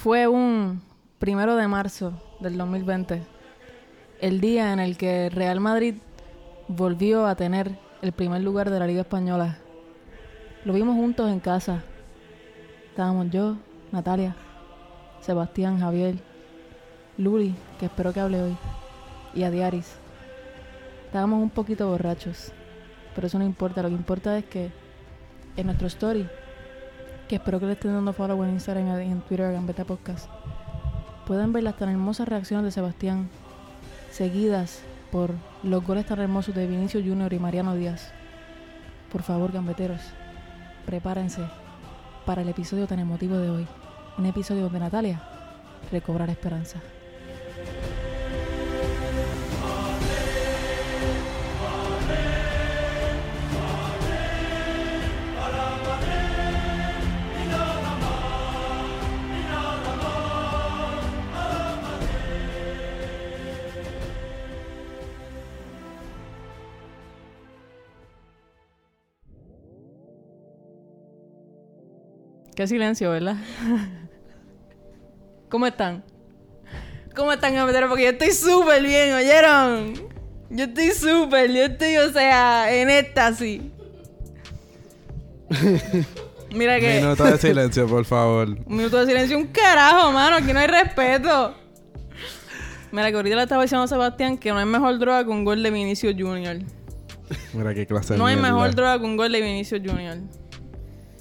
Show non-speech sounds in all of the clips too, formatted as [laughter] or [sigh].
Fue un primero de marzo del 2020, el día en el que Real Madrid volvió a tener el primer lugar de la Liga Española. Lo vimos juntos en casa. Estábamos yo, Natalia, Sebastián, Javier, Luli, que espero que hable hoy, y Adiaris. Estábamos un poquito borrachos, pero eso no importa. Lo que importa es que en nuestro story, que espero que le estén dando follow en Instagram y en Twitter, en Beta Podcast, pueden ver las tan hermosas reacciones de Sebastián, seguidas por los goles tan hermosos de Vinicio Junior y Mariano Díaz. Por favor, gambeteros, prepárense para el episodio tan emotivo de hoy. Un episodio donde Natalia recobra la esperanza. Qué silencio, ¿verdad? ¿Cómo están? ¿Cómo están, gambeteros? Porque yo estoy súper bien, ¿oyeron? Yo estoy súper, yo estoy, o sea, en éxtasis. Mira que... Minuto de silencio, por favor. Un minuto de silencio, un carajo, mano. Aquí no hay respeto. Mira, que ahorita le estaba diciendo a Sebastián que no hay mejor droga que un gol de Vinicio Junior. Mira qué clase de No hay mierda. mejor droga que un gol de Vinicio Junior.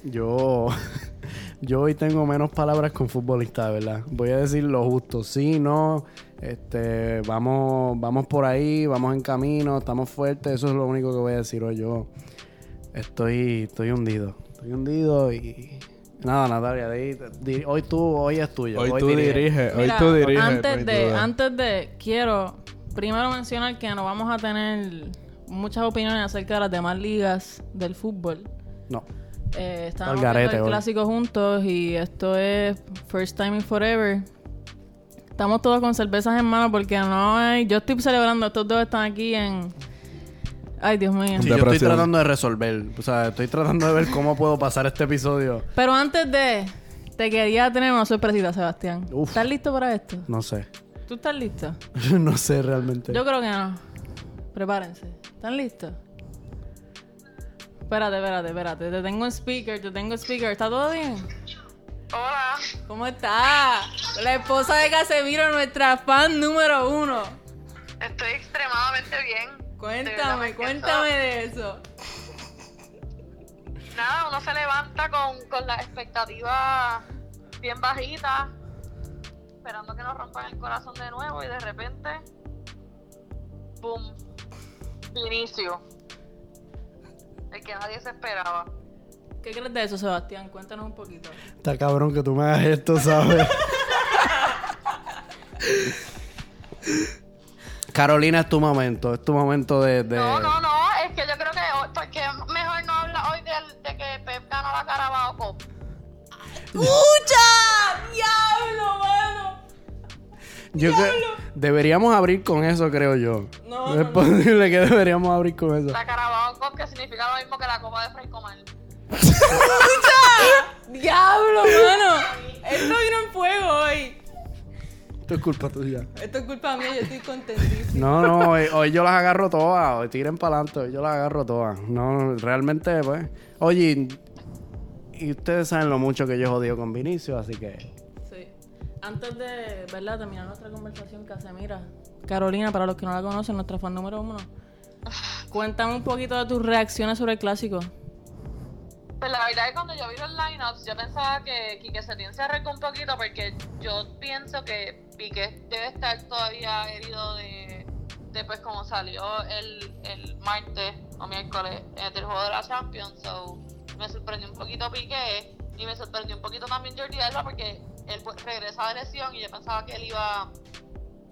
Yo, yo hoy tengo menos palabras con futbolista, ¿verdad? Voy a decir lo justo. Sí, no, este, vamos, vamos por ahí, vamos en camino, estamos fuertes. Eso es lo único que voy a decir hoy. Yo estoy, estoy hundido, estoy hundido y nada, Natalia, di- di- hoy tú, hoy es tuyo. Hoy tú dirige. diriges, hoy Mira, tú diriges. antes de, duda. antes de, quiero primero mencionar que no vamos a tener muchas opiniones acerca de las demás ligas del fútbol. No, Eh, estábamos garete viendo el clásico juntos y esto es First Time in Forever. Estamos todos con cervezas en mano porque no hay... Yo estoy celebrando, estos dos están aquí en... Ay, Dios mío. Sí, yo estoy tratando de resolver, o sea, estoy tratando de ver cómo puedo pasar este episodio. Pero antes de... Te quería tener una sorpresita, Sebastián. Uf. ¿Estás listo para esto? No sé, ¿Tú estás listo? [laughs] no sé realmente. Yo creo que no. Prepárense. ¿Están listos? Espérate, espérate, espérate. Te tengo en speaker, te tengo en speaker. ¿Está todo bien? Hola, ¿Cómo está? La esposa de Casemiro, nuestra fan número uno. estoy extremadamente bien. Cuéntame, cuéntame de eso. Nada, uno se levanta con, con las expectativas bien bajitas, esperando que nos rompan el corazón de nuevo y de repente, ¡boom! Inicio. El que nadie se esperaba. ¿Qué crees de eso, Sebastián? Cuéntanos un poquito. Está cabrón que tú me hagas esto, ¿sabes? [laughs] Carolina, es tu momento. Es tu momento de... de- No, no, no, es que yo creo que hoy, porque mejor no habla hoy del- de, que Pep ganó la Carabao Cup. ¡Escucha! ¡Diablo, mano! Yo creo- Deberíamos abrir con eso, creo yo. No, es no, posible que deberíamos abrir con eso. La Carabao Cup que significa lo mismo que la Copa de Fray Comal. [laughs] ¡Diablo, mano! Esto vino en fuego hoy. Esto es culpa tuya. Esto es culpa mía, yo estoy contentísima. No, no, hoy, hoy yo las agarro todas. Hoy tiren para adelante, hoy yo las agarro todas. No, realmente, pues. Oye, y ustedes saben lo mucho que yo jodido con Vinicio, así que. Antes de, ¿verdad? Terminar nuestra conversación, Casemira. Carolina, para los que no la conocen, nuestra fan número uno. Cuéntame un poquito de tus reacciones sobre el clásico. Pues la verdad es que cuando yo vi los lineups, yo pensaba que Quique Setién se arrancó un poquito porque yo pienso que Piqué debe estar todavía herido de, de pues como salió el, el martes o miércoles eh, del juego de la Champions. So, me sorprendió un poquito Piqué y me sorprendió un poquito también Jordi Alba porque él pues, regresa de lesión y yo pensaba que él iba,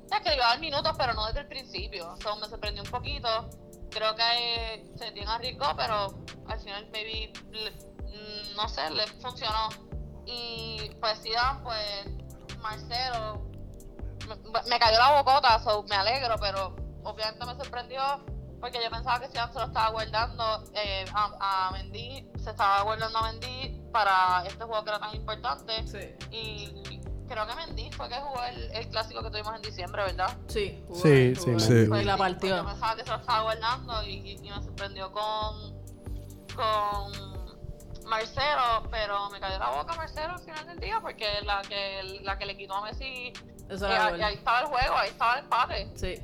sea, que iba a dar minutos, pero no desde el principio. Me sorprendió un poquito. Creo que eh, se tiene arriesgó, pero al final maybe mm, no sé, le funcionó. Y pues Zidane, pues Marcelo, me, me cayó la bocota, so me alegro, pero obviamente me sorprendió porque yo pensaba que Zidane se lo estaba guardando eh, a, a Mendy, se estaba guardando a Mendy para este juego que era tan importante. Sí. Y creo que Mendy fue que jugó el, el clásico que tuvimos en diciembre, ¿verdad? Sí, jugó Sí, sí, jugó sí. bien. Pues Y la pues partió. Yo pensaba que se lo estaba guardando y, y- y me sorprendió con, con Marcelo, pero me cayó la boca Marcelo al final del día porque la que, la que le quitó a Messi, Eso y era ahí, gol. ahí estaba el juego, ahí estaba el empate. Sí.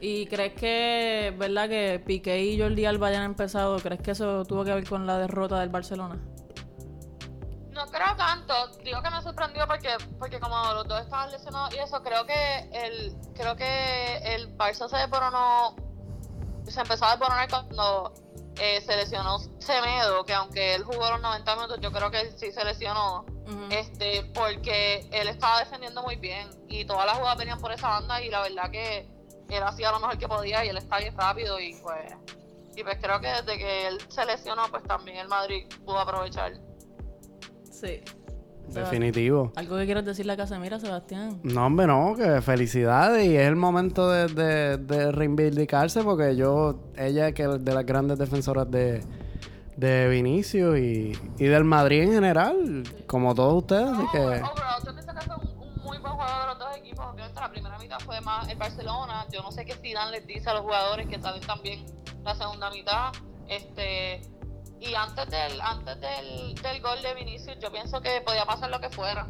¿Y crees que, verdad, que Piqué y Jordi Alba hayan empezado? ¿Crees que eso tuvo que ver con la derrota del Barcelona? No creo tanto, digo que me sorprendió porque, porque como los dos estaban lesionados y eso, creo que el, creo que el Barça se desboronó, se empezó a desboronar cuando eh, se lesionó Semedo, que aunque él jugó los 90 minutos, yo creo que él sí se lesionó, este, porque él estaba defendiendo muy bien y todas las jugadas venían por esa banda y la verdad que él hacía lo mejor que podía y él está bien rápido y pues, y pues creo que desde que él se lesionó, pues también el Madrid pudo aprovechar. Sí. Definitivo. ¿Algo que quieras decirle a Casemira, Sebastián? No, hombre, no, que felicidades y es el momento de, de, de reivindicarse porque yo, ella es que es de las grandes defensoras de, de Vinicius y, y del Madrid en general, como todos ustedes, así No, que... overall, yo pienso que fue un, un muy buen juego de los dos equipos. Obviamente la primera mitad fue más el Barcelona. Yo no sé qué Zidane les dice a los jugadores que salen también la segunda mitad. Este y antes del antes del, del gol de Vinicius, yo pienso que podía pasar lo que fuera.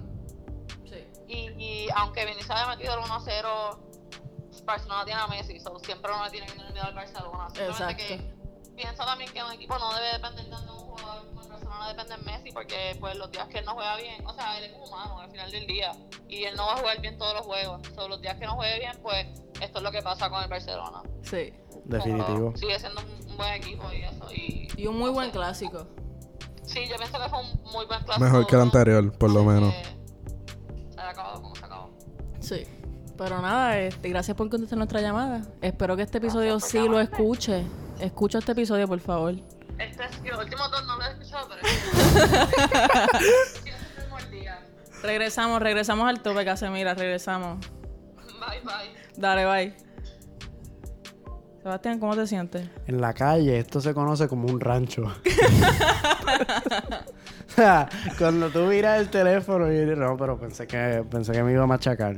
Sí. Y, y aunque Vinicius haya metido el 1-0, Barcelona tiene a Messi, so siempre uno tiene miedo al Barcelona. Exacto. que pienso también que un equipo no debe depender tanto de un jugador como el Barcelona depende de Messi porque pues los días que él no juega bien, o sea, él es humano al final del día y él no va a jugar bien todos los juegos. So, los días que no juegue bien, pues esto es lo que pasa con el Barcelona. Sí. Definitivo. Pero sigue siendo un, un buen equipo y eso. Y, Y un muy no buen sé. clásico. Sí, yo pienso que fue un muy buen clásico. Mejor que el anterior, por lo menos. Se acabado como se acabó. Sí. Pero nada, este, gracias por contestar nuestra llamada. Espero que este episodio sí lo escuche. Escucha este episodio, por favor. Este es, los últimos dos no lo he escuchado, pero sí, es el primer día. Regresamos, regresamos al tope, Casemira, regresamos. Bye, bye. Dale, bye. Sebastián, ¿cómo te sientes? En la calle esto se conoce como un rancho. [laughs] [laughs] Cuando tú miras el teléfono y no, pero pensé que pensé que me iba a machacar.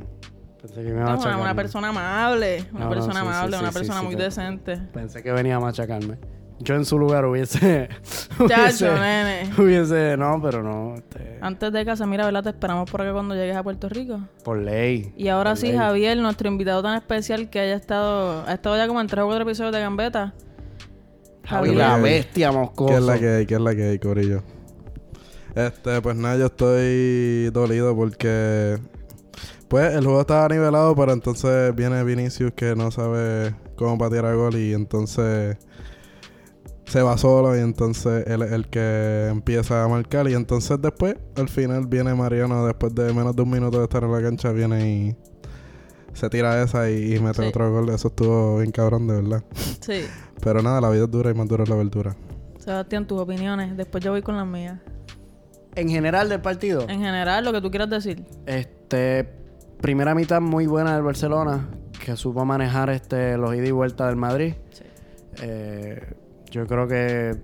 Pensé que me iba a una, una persona amable, una No, persona sí, amable, sí, una sí, persona sí, muy decente. Pensé que venía a machacarme. Yo en su lugar hubiese [laughs] Chacho, nene. hubiese no, pero no, este, Antes de Casemira, ¿verdad? Te esperamos por acá cuando llegues a Puerto Rico. por ley. Y ahora sí, ley. Javier, nuestro invitado tan especial que haya estado, ha estado ya como en tres o cuatro episodios de Gambeta. Javi, Javier. la bestia moscoso. ¿Qué es la que hay? ¿Qué es la que hay, Corillo? Este, pues nada, yo estoy dolido porque... Pues el juego estaba nivelado, pero entonces viene Vinicius que no sabe cómo patear a gol y entonces se va solo y entonces él es el que empieza a marcar y entonces después, al final viene Mariano después de menos de un minuto de estar en la cancha, viene y se tira esa y, y mete Sí. otro gol. Eso estuvo bien cabrón, de verdad. Sí. [laughs] Pero nada, la vida es dura y más dura es la verdura. Sebastián, tus opiniones. Después yo voy con las mías. En general del partido. En general, lo que tú quieras decir. Este, primera mitad muy buena del Barcelona, que supo manejar este los ida y vuelta del Madrid. Sí. Eh, yo creo que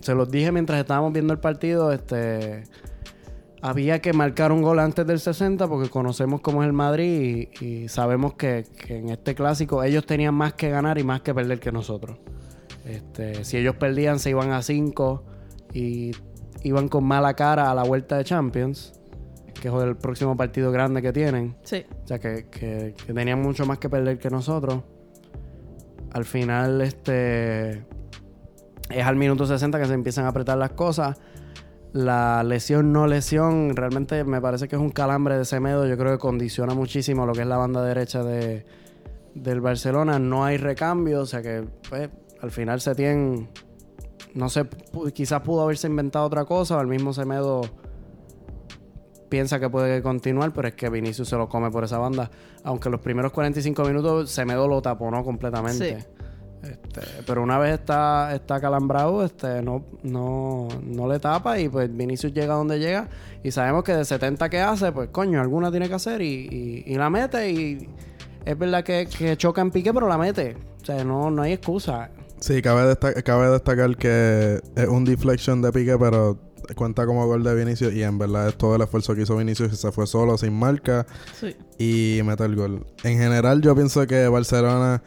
se los dije mientras estábamos viendo el partido, este había que marcar un gol antes del 60 porque conocemos cómo es el Madrid y, y sabemos que, que en este clásico ellos tenían más que ganar y más que perder que nosotros. Este, si ellos perdían se iban a 5 y iban con mala cara a la vuelta de Champions, que es el próximo partido grande que tienen. Sí. O sea, que, que- que tenían mucho más que perder que nosotros. Al final, este. Es al minuto 60 que se empiezan a apretar las cosas. La lesión, no lesión, realmente me parece que es un calambre de Semedo. Yo creo que condiciona muchísimo lo que es la banda derecha de, del Barcelona. No hay recambio, o sea que, pues, al final se tiene. No sé, quizás pudo haberse inventado otra cosa, o el mismo Semedo piensa que puede continuar, pero es que Vinicius se lo come por esa banda. Aunque los primeros 45 minutos Semedo lo taponó completamente. Sí. Este, pero una vez está, está calambrado, este, no, no, no le tapa y pues Vinicius llega donde llega y sabemos que de 70 que hace, pues coño, alguna tiene que hacer y, y- y la mete y es verdad que, que choca en pique, pero la mete. O sea, no, no hay excusa. Sí, cabe, cabe destacar que es un deflection de pique, pero cuenta como gol de Vinicius y en verdad es todo el esfuerzo que hizo Vinicius se fue solo, sin marca Sí. y mete el gol. En general yo pienso que Barcelona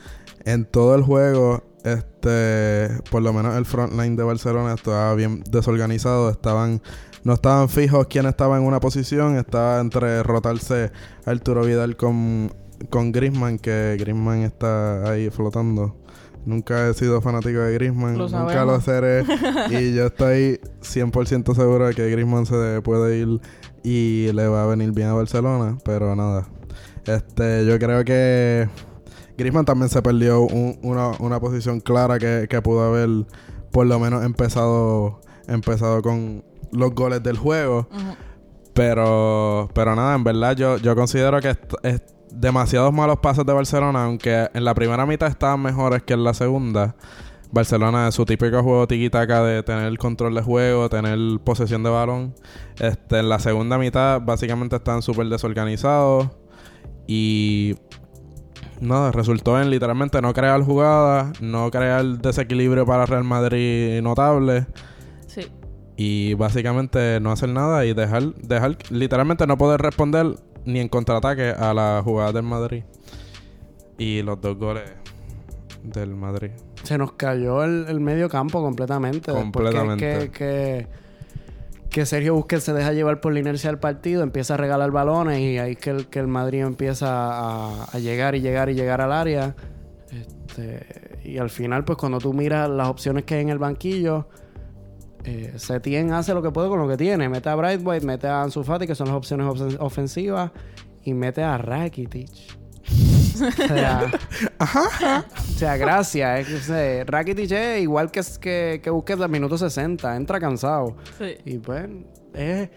en todo el juego, este, por lo menos el front line de Barcelona estaba bien desorganizado, estaban no estaban fijos quién estaba en una posición, estaba entre rotarse Arturo Vidal con, con Griezmann, que Griezmann está ahí flotando. Nunca he sido fanático de Griezmann, Lo nunca lo seré. [laughs] y yo estoy 100% seguro de que Griezmann se puede ir y le va a venir bien a Barcelona, pero nada. Este, yo creo que Griezmann también se perdió un- una, una posición clara que, que pudo haber por lo menos empezado, empezado con los goles del juego. Pero, pero nada, en verdad yo, yo considero que es, es demasiados malos pases de Barcelona, aunque en la primera mitad estaban mejores que en la segunda. Barcelona es su típico juego tiki-taka de tener el control de juego, tener posesión de balón. Este, en la segunda mitad básicamente están súper desorganizados y nada, resultó en literalmente no crear jugadas, no crear desequilibrio para Real Madrid notable Sí. y básicamente no hacer nada y dejar, dejar literalmente no poder responder ni en contraataque a la jugada del Madrid. Y los dos goles del Madrid. Se nos cayó el, el medio campo completamente. Completamente. Que, que, que Sergio Busquets se deja llevar por la inercia del partido, empieza a regalar balones y ahí que el, que el Madrid empieza a, a llegar y llegar y llegar al área. Este, y al final, pues cuando tú miras las opciones que hay en el banquillo, eh, Setien hace lo que puede con lo que tiene. Mete a Brightwhite, mete a Ansu Fati, que son las opciones ofen- ofensivas, y mete a Rakitic. o sea, [laughs] o sea, gracias. O sea, Rakitic es igual que, que, que Busquets al minuto 60. Entra cansado. Sí. Y pues, es-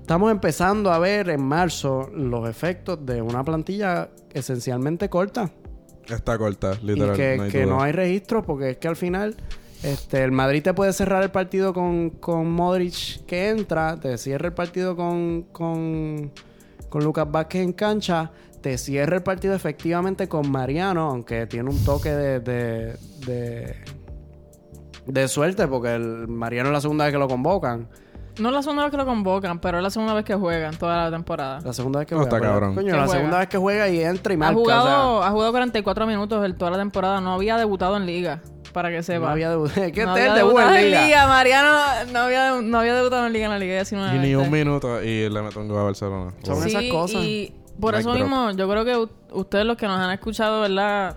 estamos empezando a ver en marzo los efectos de una plantilla esencialmente corta. Está corta, literal. y que no hay que no hay registro porque es que al final este, el Madrid te puede cerrar el partido con, con Modric que entra, te cierra el partido con, con, con Lucas Vázquez en cancha, te cierra el partido efectivamente con Mariano, aunque tiene un toque de, de, de, de suerte porque el Mariano es la segunda vez que lo convocan. No es la segunda vez que lo convocan, pero es la segunda vez que juegan toda la temporada. La segunda vez que No, juega. está cabrón. Coño, la juega. segunda vez que juega y entra y Ha marca. o sea, jugado, ha jugado 44 minutos en toda la temporada. No había debutado en liga, para que sepa. no había debut. [laughs] ¿Qué No te había el debut debutado en liga? Mariano no había, no había debutado en liga en la Liga 19. Y ni un minuto y le meto un gol a Barcelona. Son Wow. esas cosas. Y por eso drop. mismo, yo creo que u- ustedes los que nos han escuchado, ¿verdad?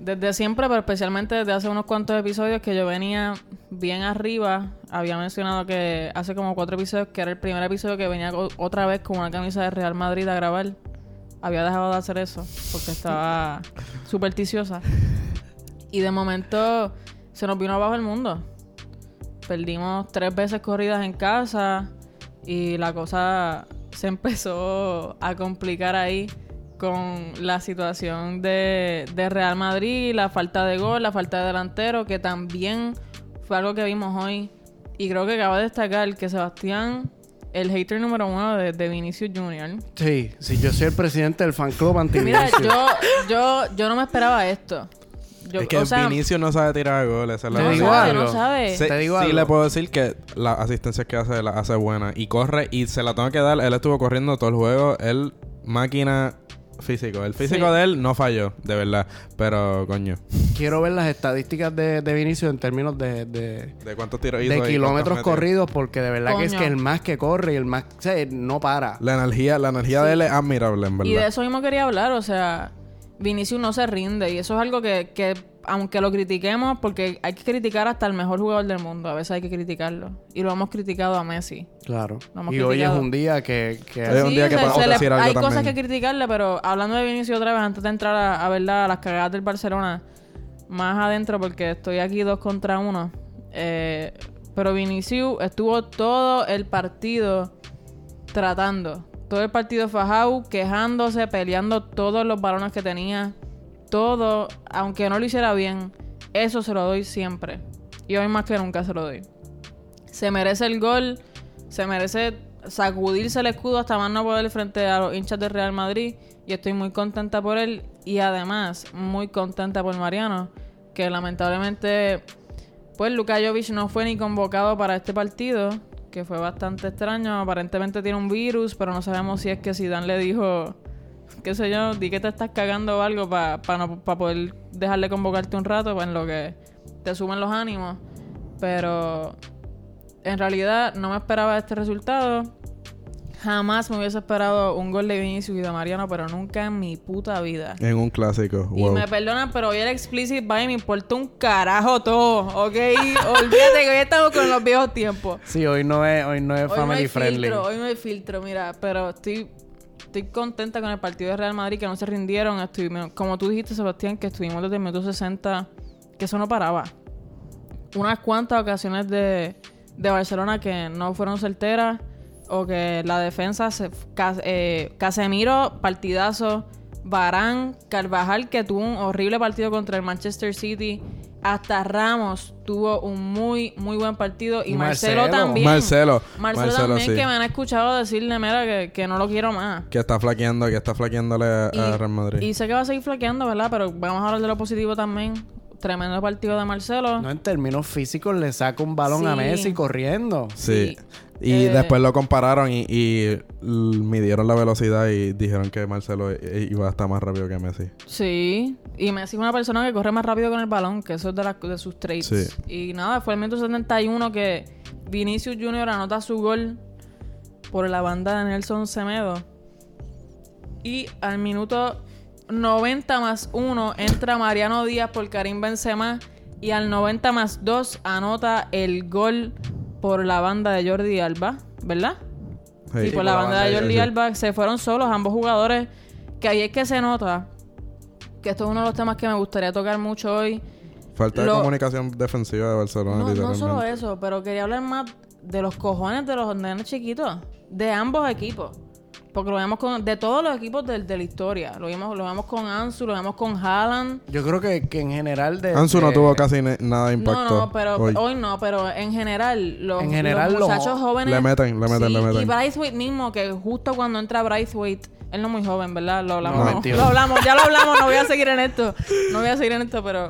Desde siempre, pero especialmente desde hace unos cuantos episodios que yo venía bien arriba. Había mencionado que hace como cuatro episodios, que era el primer episodio que venía otra vez con una camisa de Real Madrid a grabar. Había dejado de hacer eso porque estaba supersticiosa. Y de momento se nos vino abajo el mundo. Perdimos tres veces corridas en casa y la cosa se empezó a complicar ahí con la situación de, de Real Madrid, la falta de gol, la falta de delantero, que también fue algo que vimos hoy. Y creo que acaba de destacar que Sebastián, el hater número uno de, de Vinicius Junior. Sí, sí, yo soy el presidente del fan club anti Mira, yo, yo, yo no me esperaba esto. Yo, es que o sea, Vinicius no sabe tirar goles. esa es la Te no digo sabe, no sabe. Te digo sí algo. le puedo decir que las asistencias que hace las hace buenas. Y corre y se la tengo que dar. Él estuvo corriendo todo el juego. Él, máquina físico. El físico Sí. de él no falló, de verdad. Pero, coño. quiero ver las estadísticas de, de Vinicius en términos de, de, ¿De cuántos tiros hizo? de kilómetros corridos, porque de verdad que es que el más que corre y el más... O sea, no para. La energía, la energía de él es admirable, en verdad. Y de eso mismo quería hablar, o sea, Vinicius no se rinde y eso es algo que, que aunque lo critiquemos, porque hay que criticar hasta el mejor jugador del mundo, a veces hay que criticarlo. Y lo hemos criticado a Messi. Claro. Lo hemos Y hoy es un día que... que- Es un día que se- podemos se le- decir algo Hay cosas también. que criticarle, pero hablando de Vinicius otra vez, antes de entrar a, a verdad a las cagadas del Barcelona, más adentro, porque estoy aquí dos contra uno. eh, pero Vinicius estuvo todo el partido tratando. Todo el partido fajado, quejándose, peleando todos los balones que tenía. Todo, aunque no lo hiciera bien, eso se lo doy siempre. Y hoy más que nunca se lo doy. Se merece el gol, se merece sacudirse el escudo hasta más no poder frente a los hinchas del Real Madrid. Y estoy muy contenta por él. Y además, muy contenta por Mariano, que lamentablemente pues Luka Jovic no fue ni convocado para este partido, que fue bastante extraño. Aparentemente tiene un virus, pero no sabemos si es que Zidane le dijo, qué sé yo, di que te estás cagando o algo para no, pa poder dejarle convocarte un rato, pues en lo que te suben los ánimos. Pero en realidad no me esperaba este resultado. Jamás me hubiese esperado un gol de Vinicius y de Mariano, pero nunca en mi puta vida. En un clásico. Y me perdonan, pero hoy el explicit va y me importa un carajo todo, ¿ok? [laughs] Olvídate que hoy estamos con los viejos tiempos. Sí, hoy no es, hoy no es family friendly. hoy no hay filtro, mira, pero estoy, estoy contenta con el partido de Real Madrid que no se rindieron. Estoy, como tú dijiste, Sebastián, que estuvimos desde el minuto 60, que eso no paraba. Unas cuantas ocasiones de, de Barcelona que no fueron certeras o que la defensa, se, eh, Casemiro, partidazo, Barán, Carvajal, que tuvo un horrible partido contra el Manchester City. Hasta Ramos tuvo un muy, muy buen partido. Y Marcelo, también. Marcelo. Marcelo, también, que me han escuchado decirle, mira, que, que, no lo quiero más. Que está flaqueando, que está flaqueándole a, Real Madrid. Y sé que va a seguir flaqueando, ¿verdad? Pero vamos a hablar de lo positivo también. Tremendo partido de Marcelo. No, en términos físicos le saca un balón a Messi corriendo. sí. Y eh, después lo compararon y, midieron la velocidad y dijeron que Marcelo iba a estar más rápido que Messi. Sí, y Messi es una persona que corre más rápido con el balón, que eso es de, de sus traits. Y nada, fue el minuto 71 que Vinicius Jr. anota su gol por la banda de Nelson Semedo. Y al minuto 90 más 1 entra Mariano Díaz por Karim Benzema. Y al 90 más 2 anota el gol por la banda de Jordi Alba, ¿verdad? Sí, y por, la, banda, de Jordi Alba se fueron solos ambos jugadores. Que ahí es que se nota que esto es uno de los temas que me gustaría tocar mucho hoy. Falta de comunicación defensiva de Barcelona. No, no solo eso, pero quería hablar más de los cojones de los nenes chiquitos. De ambos equipos. Porque lo vemos con... De todos los equipos de, de la historia. Lo vemos, lo vemos con Ansu, lo vemos con Haaland. Yo creo que, que en general de... Ansu no tuvo casi nada de impacto. No, no, pero hoy. no. Pero en general, los, muchachos jóvenes... Le meten, le meten, le meten. Y Bryce mismo, que justo cuando entra Bryce él no es muy joven, ¿verdad? Lo hablamos. [laughs] lo hablamos, ya lo hablamos, no voy a seguir en esto. No voy a seguir en esto, pero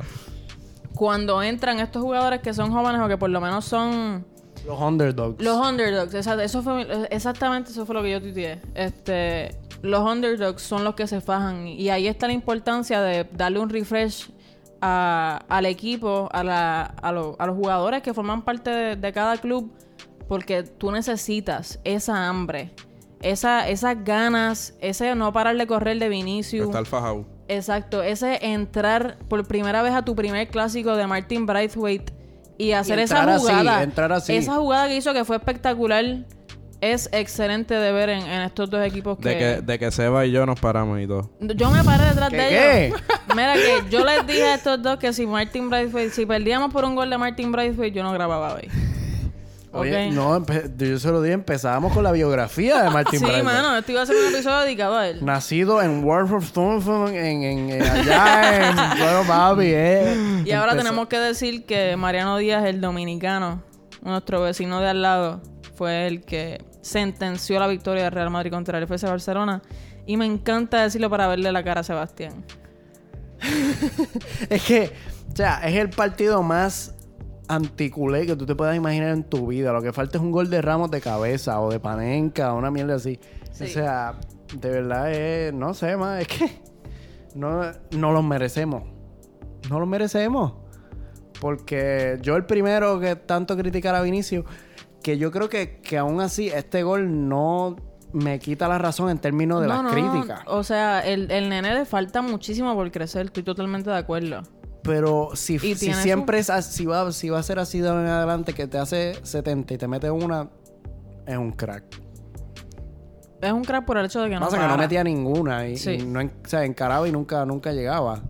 cuando entran estos jugadores que son jóvenes o que por lo menos son los underdogs. Los underdogs, eso fue, exactamente eso fue lo que yo tuiteé. Este, los underdogs son los que se fajan y ahí está la importancia de darle un refresh al equipo, a, la, a, los jugadores que forman parte de, cada club, porque tú necesitas esa hambre, esa, esas ganas, ese no parar de correr de Vinicius. Está el fajado. Exacto, ese entrar por primera vez a tu primer clásico de Martin Braithwaite y hacer esa jugada. Esa jugada que hizo que fue espectacular. Es excelente de ver en, estos dos equipos que... De que, de que Seba y yo nos paramos y todo. Yo me paré detrás de ellos. Mira que yo les dije a estos dos que si Martin Braithwaite... Si perdíamos por un gol de Martin Braithwaite, yo no grababa hoy. Oye, no, yo se lo dije, empezábamos con la biografía de Martin [laughs] Sí, mano, esto iba a ser un episodio dedicado a él. Nacido en Warford en, en, en, allá en [laughs] Pueblo Babi, eh. Y ahora tenemos que decir que Mariano Díaz, el dominicano, nuestro vecino de al lado, fue el que sentenció la victoria del Real Madrid contra el FC Barcelona. Y me encanta decirlo para verle la cara a Sebastián. [laughs] es que, o sea, es el partido más anticulé que tú te puedas imaginar en tu vida. Lo que falta es un gol de Ramos de cabeza o de Panenca o una mierda así. O sea, de verdad es, no sé, más, es que no, no los merecemos. No los merecemos. Porque yo el primero que tanto criticar a Vinicio, que yo creo que, que aún así este gol no me quita la razón en términos de las críticas. O sea, el, el nene le falta muchísimo por crecer, estoy totalmente de acuerdo. Pero si, si siempre es si va, si va a ser así de en adelante, que te hace 70 y te mete una, es un crack. Es un crack por el hecho de que no. Pasa que no metía ninguna y, no o sea, encaraba y nunca, nunca llegaba.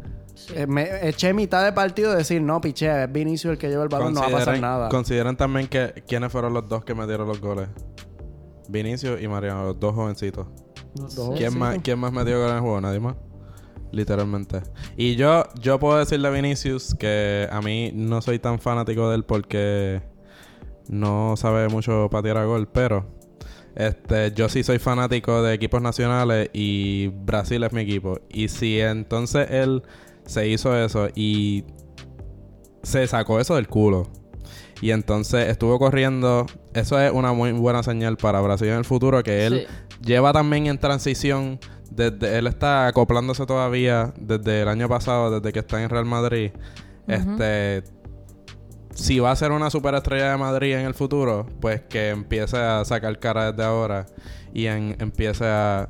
Eh, me eché mitad de partido de decir, no, piché, es Vinicio el que lleva el balón, no va a pasar nada. Consideran también que quiénes fueron los dos que metieron los goles. Vinicio y Mariano, los dos jovencitos. ¿Quién, Más, ¿Quién más metió goles en el juego? ¿Nadie más? Literalmente. Y yo, yo puedo decirle a Vinicius que a mí no soy tan fanático de él porque no sabe mucho patear a gol, pero este, yo sí soy fanático de equipos nacionales y Brasil es mi equipo. Y si entonces él se hizo eso y se sacó eso del culo. Y entonces estuvo corriendo. Eso es una muy buena señal para Brasil en el futuro, que él lleva también en transición. Desde, él está acoplándose todavía desde el año pasado, desde que está en Real Madrid. Este si va a ser una superestrella de Madrid en el futuro, pues que empiece a sacar cara desde ahora y empiece a,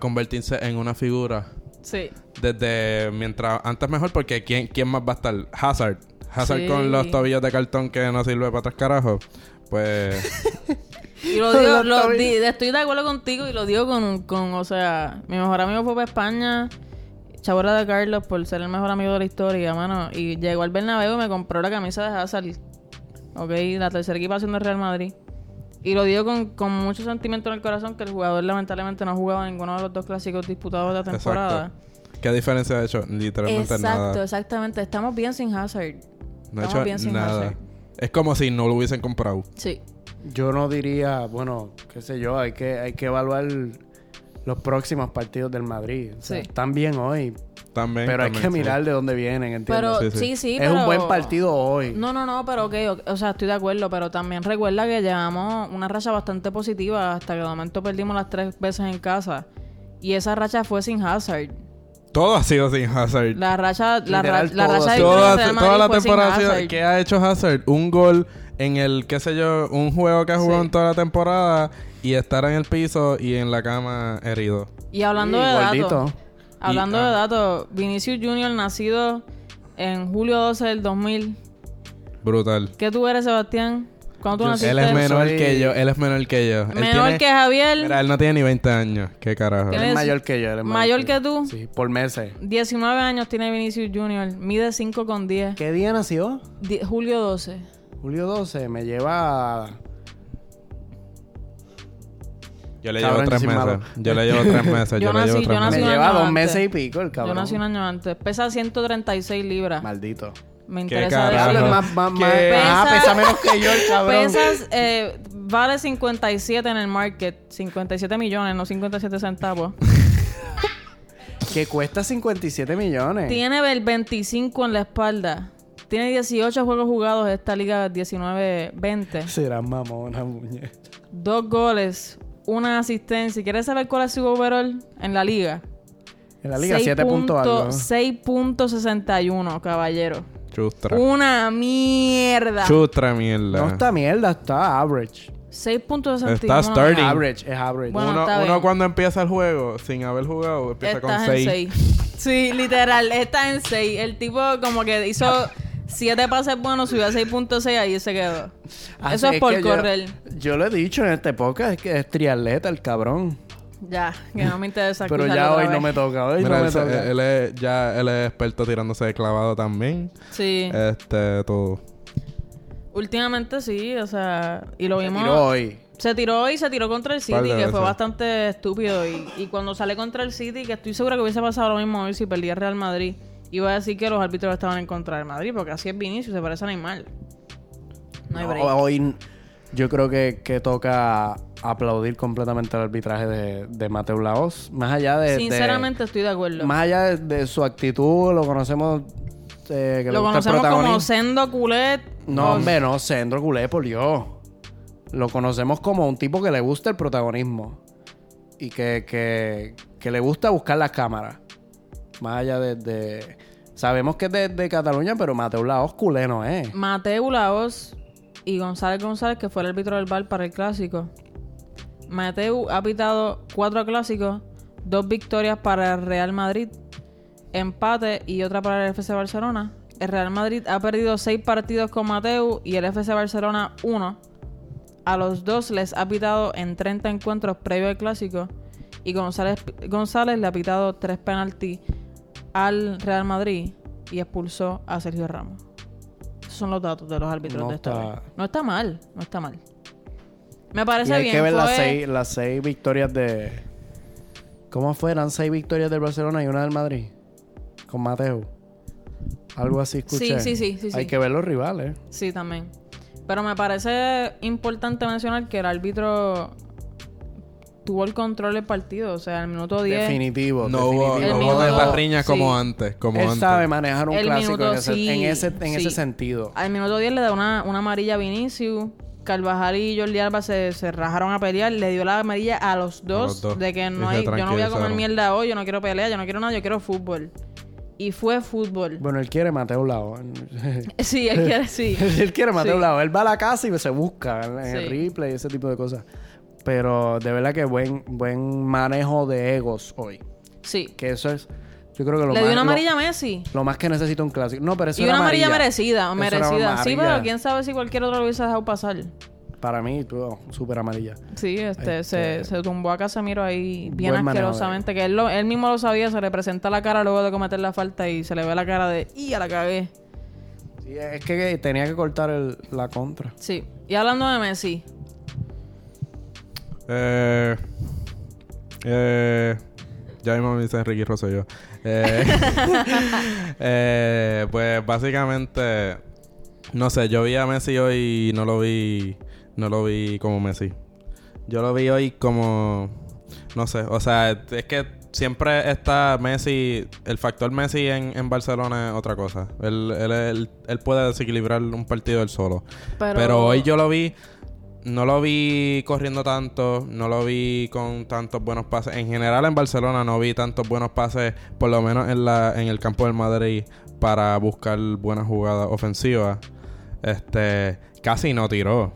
convertirse en una figura. Sí. Desde mientras antes mejor, porque ¿quién, quién más va a estar? Hazard. Hazard con los tobillos de cartón que no sirve para tres carajos. Pues. [laughs] y lo [laughs] digo, lo estoy de acuerdo contigo y lo digo con, con, o sea, mi mejor amigo fue para España Chabora de Carlos por ser el mejor amigo de la historia, mano. Y llegó al Bernabéu y me compró la camisa de Hazard. Ok, la tercera equipación del Real Madrid. Y lo digo con, mucho sentimiento en el corazón que el jugador lamentablemente no ha jugado ninguno de los dos clásicos disputados de la temporada. ¿Qué diferencia ha hecho? Literalmente nada. Exacto, exactamente. Estamos bien sin Hazard. No ha hecho bien sin nada. Hazard. Es como si no lo hubiesen comprado. Sí. Yo no diría, bueno, qué sé yo, hay que, hay que evaluar los próximos partidos del Madrid. Están bien hoy. También, pero hay que mirar de dónde vienen, ¿entiendes? Pero, sí, sí, Es un buen partido hoy. No, no, no, pero ok, o sea, estoy de acuerdo, pero también recuerda que llevamos una racha bastante positiva hasta que de momento perdimos las tres veces en casa. Y esa racha fue sin Hazard. Todo ha sido sin Hazard. La racha, la, la racha de toda, toda la temporada que ha hecho Hazard, un gol en el, qué sé yo, un juego que ha jugado en toda la temporada y estar en el piso y en la cama herido. Y hablando de datos, hablando de ah. datos, Vinicius Junior nacido en julio 12 del 2000. Brutal. ¿Qué tú eres, Sebastián? ¿Cuándo tú naciste? Él es menor que yo, él es menor que yo. Menor que Javier. Mira, él no tiene ni 20 años. ¿Qué carajo? Él es mayor que yo. Él mayor, que, tú. Sí, por meses. 19 años tiene Vinicius Junior. Mide 5 con 10. ¿Qué día nació? julio 12. Julio 12. Me lleva yo le llevo tres meses. Yo le llevo tres meses. yo, le llevo tres meses. Me lleva dos meses y pico el cabrón. Yo nací un año antes. Pesa 136 libras. Maldito. Me interesa decirlo. Más, más, más. Pesa, pesa menos que yo el cabrón. Pesas, eh, vale 57 en el market. 57 millones, no 57 centavos. [laughs] que cuesta 57 millones. Tiene el 25 en la espalda. Tiene 18 juegos jugados esta liga 19-20. Será mamona, muñeca. Dos goles, una asistencia. ¿Quieres saber cuál es su overall en la liga? En la liga 7 puntos 6.61, caballero. Chustra. Una mierda. Chustra mierda. No está mierda, está average. 6.61. Está starting. Es average, es average. uno, uno cuando empieza el juego, sin haber jugado, empieza con 6. Sí, literal, está en 6. El tipo como que hizo... 7 pases buenos, subió a 6.6 ahí se quedó. Eso es por correr. Yo, lo he dicho en esta época, es que es triatleta el cabrón. Ya, que no me interesa [laughs] Pero ya hoy no me toca, hoy no me toca. Él es, ya él es experto tirándose de clavado también. Sí. Este, todo. Últimamente sí, o sea, y lo vimos. Se tiró hoy. Se tiró hoy se tiró contra el City, que fue bastante estúpido. Y, y cuando sale contra el City, que estoy segura que hubiese pasado lo mismo hoy si perdía Real Madrid iba a decir que los árbitros estaban en contra del Madrid, porque así es Vinicius, se parece a Neymar. No hay break. Hoy yo creo que, que, toca aplaudir completamente el arbitraje de, de Mateo Laos. Más allá de. Sinceramente estoy de acuerdo. Más allá de, su actitud, lo conocemos. Eh, que lo conocemos como Sendo Culet. No, hombre, no, Sendo Culet, por Dios. Lo conocemos como un tipo que le gusta el protagonismo. Y que, que, que le gusta buscar las cámaras. Más allá Sabemos que es de, Cataluña, pero Mateo Laos culeno ¿eh? Mateo Laos y González González, que fue el árbitro del bar para el clásico. Mateo ha pitado cuatro clásicos, dos victorias para el Real Madrid, empate y otra para el FC Barcelona. El Real Madrid ha perdido seis partidos con Mateo y el FC Barcelona uno. A los dos les ha pitado en 30 encuentros previo al clásico y González, González le ha pitado tres penaltis al Real Madrid y expulsó a Sergio Ramos. Esos son los datos de los árbitros de esta No está mal, no está mal. Me parece y hay que ver las, seis, las seis victorias de... ¿Cómo fueran seis victorias del Barcelona y una del Madrid? Con Mateo. Algo así escuché. Sí, sí, sí. hay que ver los rivales. Sí, también. Pero me parece importante mencionar que el árbitro tuvo el control del partido. O sea, el minuto 10. Definitivo. No hubo, no hubo estas riñas como sí. antes. Como Él antes. sabe manejar un El clásico minuto, en, ese, sí, en, ese, en sí. ese sentido. Al minuto 10 le da una, una amarilla a Vinicius. Carvajal y Jordi Alba se, se rajaron a pelear. Le dio la amarilla a los dos. los dos. De que no hay, yo no voy a comer mierda hoy. Yo no quiero pelear. Yo no quiero nada. Yo quiero fútbol. Y fue fútbol. Bueno, él quiere Mateo Lao. [laughs] Sí, él quiere, sí. [laughs] él quiere Mateo Sí. Lao. Él va a la casa y se busca en en el replay y ese tipo de cosas. Pero de verdad que buen, buen manejo de egos hoy. Sí. Que eso es, yo creo que lo Le más... dio una lo- amarilla a Messi. Lo, más que necesita un clásico. No, pero eso Y una amarilla, merecida, Eso merecida. Sí, pero quién sabe si cualquier otro lo hubiese dejado pasar. Para mí, tú, súper amarilla. Sí, este, Este- Se, se tumbó a Casemiro ahí bien asquerosamente. Que él, lo- él mismo lo sabía, se le presenta la cara luego de cometer la falta y se le ve la cara de ¡y a la cagué! Sí, es que tenía que cortar el- la contra. Sí. Y hablando de Messi, Eh, eh, ya mismo me dice Enrique Rosselló. Eh, [laughs] eh, pues básicamente, no sé, yo vi a Messi hoy y no lo vi, no lo vi como Messi. Yo lo vi hoy como, no sé, o sea, es que siempre está Messi, el factor Messi en, en Barcelona es otra cosa. Él, él, él, él puede desequilibrar un partido él solo. pero... Pero hoy yo lo vi, no lo vi corriendo tanto, no lo vi con tantos buenos pases. En general en Barcelona no vi tantos buenos pases, por lo menos en la en el campo del Madrid para buscar buenas jugadas ofensivas. Este, casi no tiró.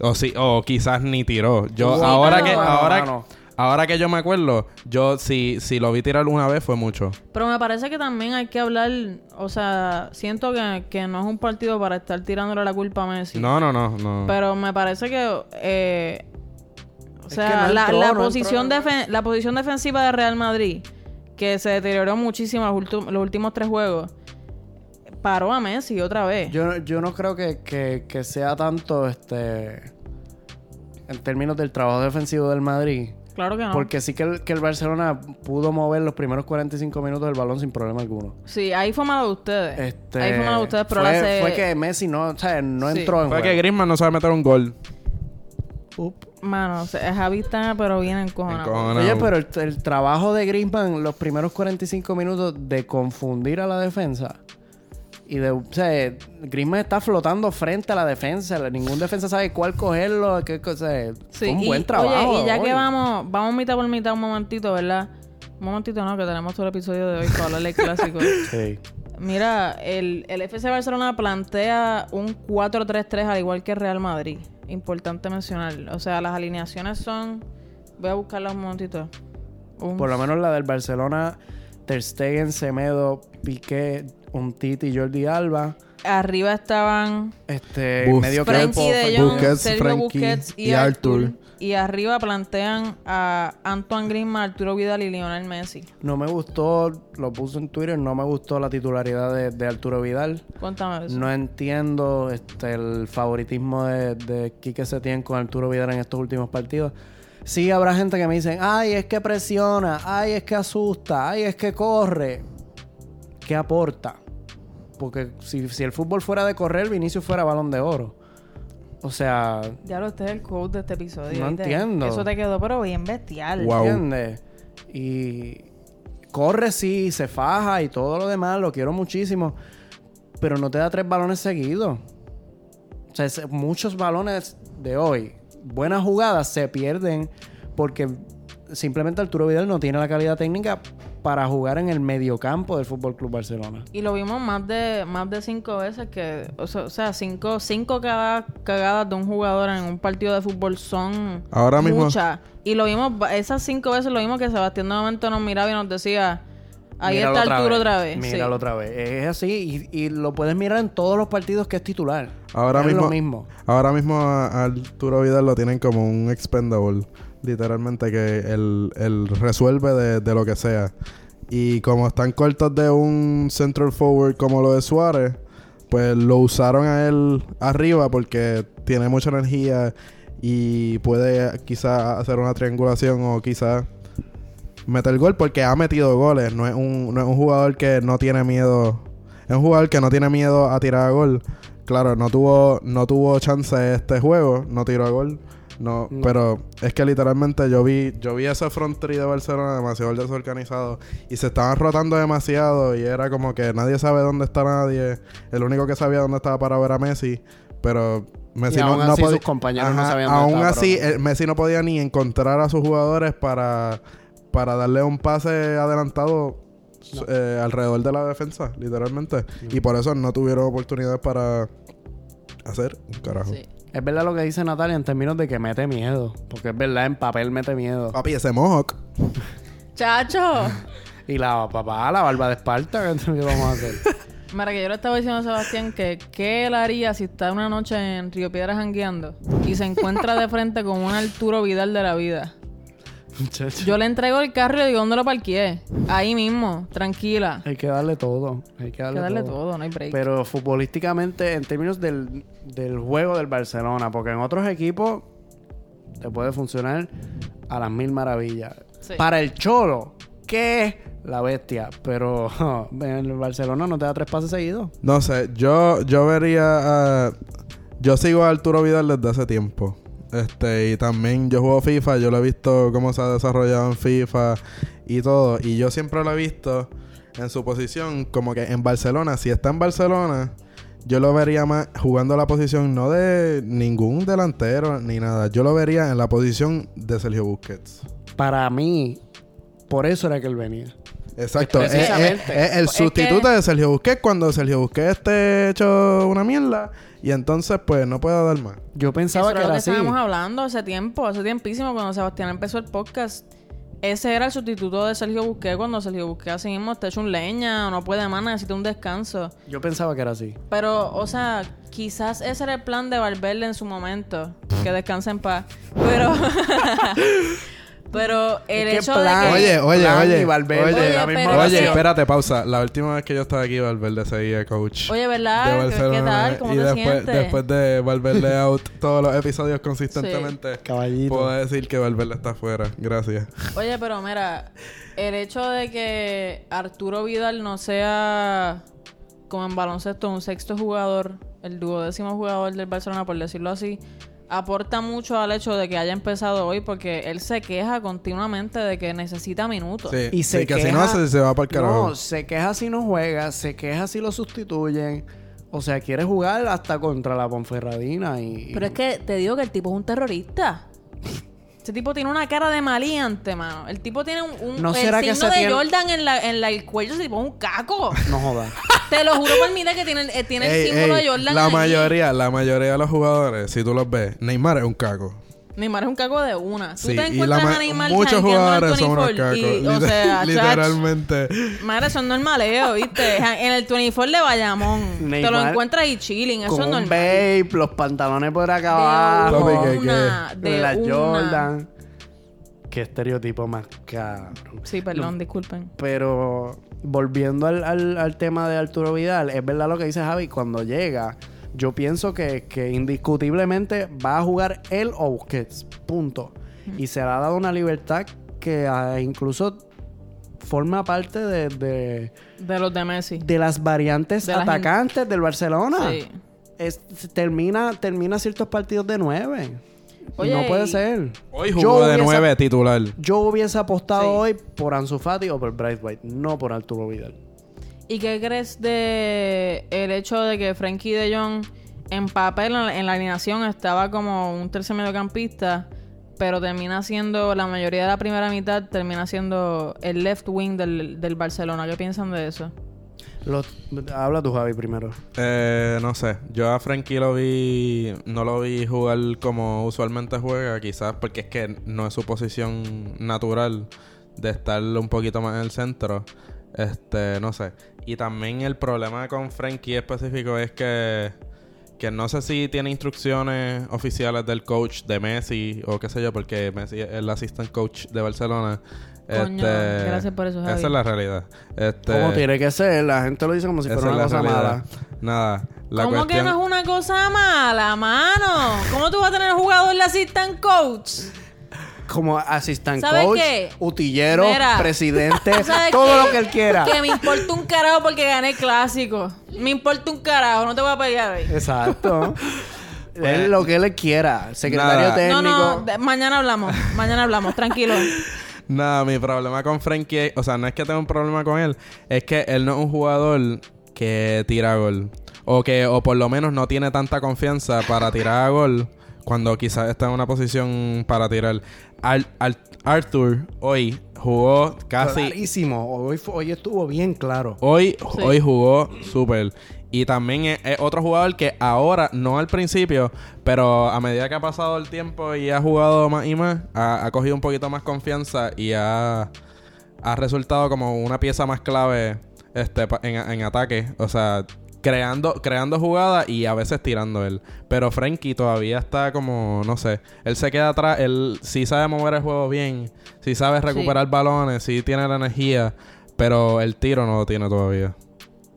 O sí, o quizás ni tiró. Yo Sí, ahora que ahora. Ahora que yo me acuerdo, yo si si lo vi tirar una vez fue mucho. Pero me parece que también hay que hablar, o sea, siento que, que no es un partido para estar tirándole la culpa a Messi. No, no, no, no. Pero me parece que, eh, o Es sea, que no la, entró, la no posición entró. defen- la posición defensiva de Real Madrid, que se deterioró muchísimo los, los últimos tres juegos, paró a Messi otra vez. Yo, yo no creo que, que, que sea tanto este en términos del trabajo defensivo del Madrid. Claro que no. Porque sí que el, que el Barcelona pudo mover los primeros 45 minutos del balón sin problema alguno. Sí, ahí fue malo de ustedes. Este, ahí fue malo de ustedes, pero fue, la se- fue que Messi no, o sea, no Sí. entró en Fue que. Griezmann no sabe meter un gol. Mano, o sea, Javi está pero bien encojonado. Encojonado. Oye, pero el, el trabajo de Griezmann los primeros 45 minutos de confundir a la defensa y de, o sea, Griezmann está flotando frente a la defensa, ningún defensa sabe cuál cogerlo, qué Sí, fue un y, buen trabajo. Oye, y ya que vamos, vamos mitad por mitad un momentito, ¿verdad? Un momentito no, que tenemos todo el episodio de hoy para hablar del clásico. [laughs] Sí. Mira, el, el FC Barcelona plantea un 4-3-3 al igual que Real Madrid. Importante mencionar. O sea, las alineaciones son... Voy a buscarlas un momentito. Un- Por lo menos la del Barcelona, Ter Stegen, Semedo, Piqué, Umtiti y Jordi Alba. Arriba estaban Este, Bus- medio campo. Frenkie de Jong, Busquets, Sergio Frenkie Busquets y, y. Y arriba plantean a Antoine Griezmann, Arturo Vidal y Lionel Messi. No me gustó, lo puse en Twitter, no me gustó la titularidad de, de Arturo Vidal. Cuéntame eso. No entiendo este, el favoritismo de, de Quique Setién con Arturo Vidal en estos últimos partidos. Sí habrá gente que me dice, ay, es que presiona, ay, es que asusta, ay, es que corre. ¿Qué aporta? Porque si, si el fútbol fuera de correr, Vinicius fuera balón de oro. O sea, Ya lo este es el quote de este episodio. No ¿viste? entiendo. Eso te quedó pero bien bestial. Wow. ¿entiendes? Y corre sí, se faja y todo lo demás, lo quiero muchísimo. Pero no te da tres balones seguidos. O sea, es- muchos balones de hoy, buenas jugadas, se pierden porque simplemente Arturo Vidal no tiene la calidad técnica para jugar en el mediocampo del Fútbol Club Barcelona. Y lo vimos más de más de cinco veces que, o sea, o sea, cinco, cinco cagadas, cagadas de un jugador en un partido de fútbol son Ahora mismo- muchas. Y lo vimos, esas cinco veces lo vimos que Sebastián de momento nos miraba y nos decía, ahí Míralo está Arturo otra vez. Míralo otra vez. Es así y, y lo puedes mirar en todos los partidos que es titular. Ahora es mismo, lo mismo. Ahora mismo a, a Arturo Vidal lo tienen como un expendable. Literalmente que él, él resuelve de, de lo que sea. Y como están cortos de un central forward como lo de Suárez, pues lo usaron a él arriba porque tiene mucha energía y puede quizá hacer una triangulación o quizá meter gol porque ha metido goles. No es un, no es un jugador que no tiene miedo. Es un jugador que no tiene miedo a tirar a gol. Claro, no tuvo, no tuvo chance este juego, no tiró a gol. No, No. pero es que literalmente yo vi, yo vi ese front three de Barcelona demasiado desorganizado y se estaban rotando demasiado y era como que nadie sabe dónde está nadie. El único que sabía dónde estaba para ver a Messi, pero Messi Y no, aún no así podía- sus compañeros no sabían dónde Aún estaba, así, pero- eh, Messi no podía ni encontrar a sus jugadores para, para darle un pase adelantado eh, alrededor de la defensa, literalmente. Y por eso no tuvieron oportunidades para hacer un carajo. Sí. Es verdad lo que dice Natalia en términos de que mete miedo. Porque es verdad, en papel mete miedo. Papi, ese Mohawk. Chacho. [laughs] Y la papá, la barba de Esparta, ¿qué vamos a hacer? [laughs] Mira, que yo le estaba diciendo a Sebastián que qué él haría si está una noche en Río Piedras jangueando y se encuentra de frente con un Arturo Vidal de la vida. Muchacho. Yo le entrego el carro y le digo dónde lo parqué. Ahí mismo, tranquila. Hay que darle todo. Hay que Hay darle, que darle todo. todo, no hay break. Pero futbolísticamente, en términos del, del juego del Barcelona, porque en otros equipos te puede funcionar a las mil maravillas. Sí. Para el Cholo, ¿qué es la bestia? Pero [laughs] en el Barcelona no te da tres pases seguidos. No sé, yo, yo vería. Yo sigo a Arturo Vidal desde hace tiempo. Este, y también yo juego FIFA, yo lo he visto cómo se ha desarrollado en FIFA y todo. Y yo siempre lo he visto en su posición, como que en Barcelona, si está en Barcelona, yo lo vería más jugando la posición no de ningún delantero ni nada. Yo lo vería en la posición de Sergio Busquets. Para mí, por eso era que él venía. Exacto. Es, Precisamente. es- es el sustituto que- de Sergio Busquets cuando Sergio Busquets esté hecho una mierda y entonces pues no puede dar más. Yo Eso pensaba era que lo era que así. estábamos hablando hace tiempo, hace tiempísimo, cuando Sebastián empezó el podcast. Ese era el sustituto de Sergio Busquets cuando Sergio Busquets así mismo está hecho un leña o no puede más, necesita un descanso. Yo pensaba que era así. Pero, o sea, quizás ese era el plan de Valverde en su momento. Que descanse en paz. Pero. [laughs] [laughs] pero el hecho plan- de que. Oye, oye, Plan oye. y Valverde, oye, la misma oye, oración. espérate, pausa. La última vez que yo estaba aquí, Valverde seguía coach. Oye, de ¿verdad? ¿Qué, qué Barcelona. tal? ¿Cómo y te después, sientes? después de Valverde [laughs] out todos los episodios consistentemente, Caballito. puedo decir que Valverde está afuera. Gracias. Oye, pero mira, el hecho de que Arturo Vidal no sea, como en baloncesto, un sexto jugador, el duodécimo jugador del Barcelona, por decirlo así, aporta mucho al hecho de que haya empezado hoy porque él se queja continuamente de que necesita minutos. Sí, Y se sí, que queja, si no se, se va para el carajo. No, se queja si no juega, se queja si lo sustituyen. O sea, quiere jugar hasta contra la Ponferradina y... Pero es que te digo que el tipo es un terrorista. [laughs] Ese tipo tiene una cara de maleante, mano. El tipo tiene un, un- ¿No el será que signo se de tiene- Jordan en la, en la- el cuello, ese tipo es un caco. No jodas. [laughs] Te lo juro por mí de que tiene, eh, tiene el Ey, símbolo ey, de Jordan la ahí. mayoría, la mayoría de los jugadores, si tú los ves, Neymar es un caco. Neymar es un caco de una. Tú Sí, te y la encuentras ma- a Neymar muchos jugadores son unos 24 cacos. y, o sea, [laughs] literalmente. Madre, eso es normaleo, ¿viste? [laughs] En el 24 de Bayamón. te lo encuentras ahí chilling. Eso Con es un normal. vape, los pantalones por acá De abajo. Papi, ¿qué, qué? una. De la una. Jordan. Qué estereotipo más cabrón. Sí, perdón, disculpen. Pero volviendo al, al- al tema de Arturo Vidal, es verdad lo que dice Javi, cuando llega, yo pienso que, que indiscutiblemente va a jugar él o Busquets, punto. Y se le ha dado una libertad que ah, incluso forma parte de, de, De los de Messi. de las variantes De la atacantes del Barcelona. Sí. Es- termina, termina ciertos partidos de nueve. Y Oye, no puede ser. Hoy Yo jugó de nueve titular. Yo hubiese apostado Sí. hoy por Ansu Fati o por Bryce White, no por Arturo Vidal. ¿Y qué crees de el hecho de que Frankie de Jong en papel en la, alineación estaba como un tercer mediocampista, pero termina siendo la mayoría de la primera mitad termina siendo el left wing del, del Barcelona? ¿Qué piensan de eso? Los- habla tú, Javi, primero. Eh, no sé, yo a Frankie lo vi, no lo vi jugar como usualmente juega, quizás porque es que no es su posición natural de estar un poquito más en el centro. Este, no sé. Y también el problema con Frankie específico es que, que no sé si tiene instrucciones oficiales del coach de Messi o qué sé yo, porque Messi es el assistant coach de Barcelona. Coño, Este, gracias por eso, Javi. Esa es la realidad. Este, Como tiene que ser, la gente lo dice como si fuera una cosa realidad. mala. Nada. La ¿Cómo que no es una cosa mala, mano? ¿Cómo tú vas a tener jugador de assistant coach? Como assistant ¿Sabes coach, qué? utillero, Mira, presidente, [laughs] ¿Sabes todo qué? lo que él quiera. Que me importa un carajo porque gané el clásico. Me importa un carajo, no te voy a pelear hoy. Exacto. [laughs] Él lo que él quiera. Secretario Nada. técnico. No, no, mañana hablamos. Mañana hablamos, tranquilo. Nada, mi problema con Frankie, o sea, no es que tenga un problema con él, es que él no es un jugador que tira gol. O que, o por lo menos no tiene tanta confianza para tirar a gol cuando quizás está en una posición para tirar. Ar- Ar- Arthur hoy jugó casi Clarísimo. Hoy, hoy estuvo bien claro. Hoy, Sí. hoy jugó súper. Y también es, es otro jugador que ahora, no al principio, pero a medida que ha pasado el tiempo y ha jugado más y más, ha, ha cogido un poquito más confianza y ha, ha resultado como una pieza más clave este, en, en ataque. O sea, creando, creando jugadas y a veces tirando él. Pero Frankie todavía está como, no sé, él se queda atrás, él sí sabe mover el juego bien, sí sabe recuperar balones, sí tiene la energía, pero el tiro no lo tiene todavía.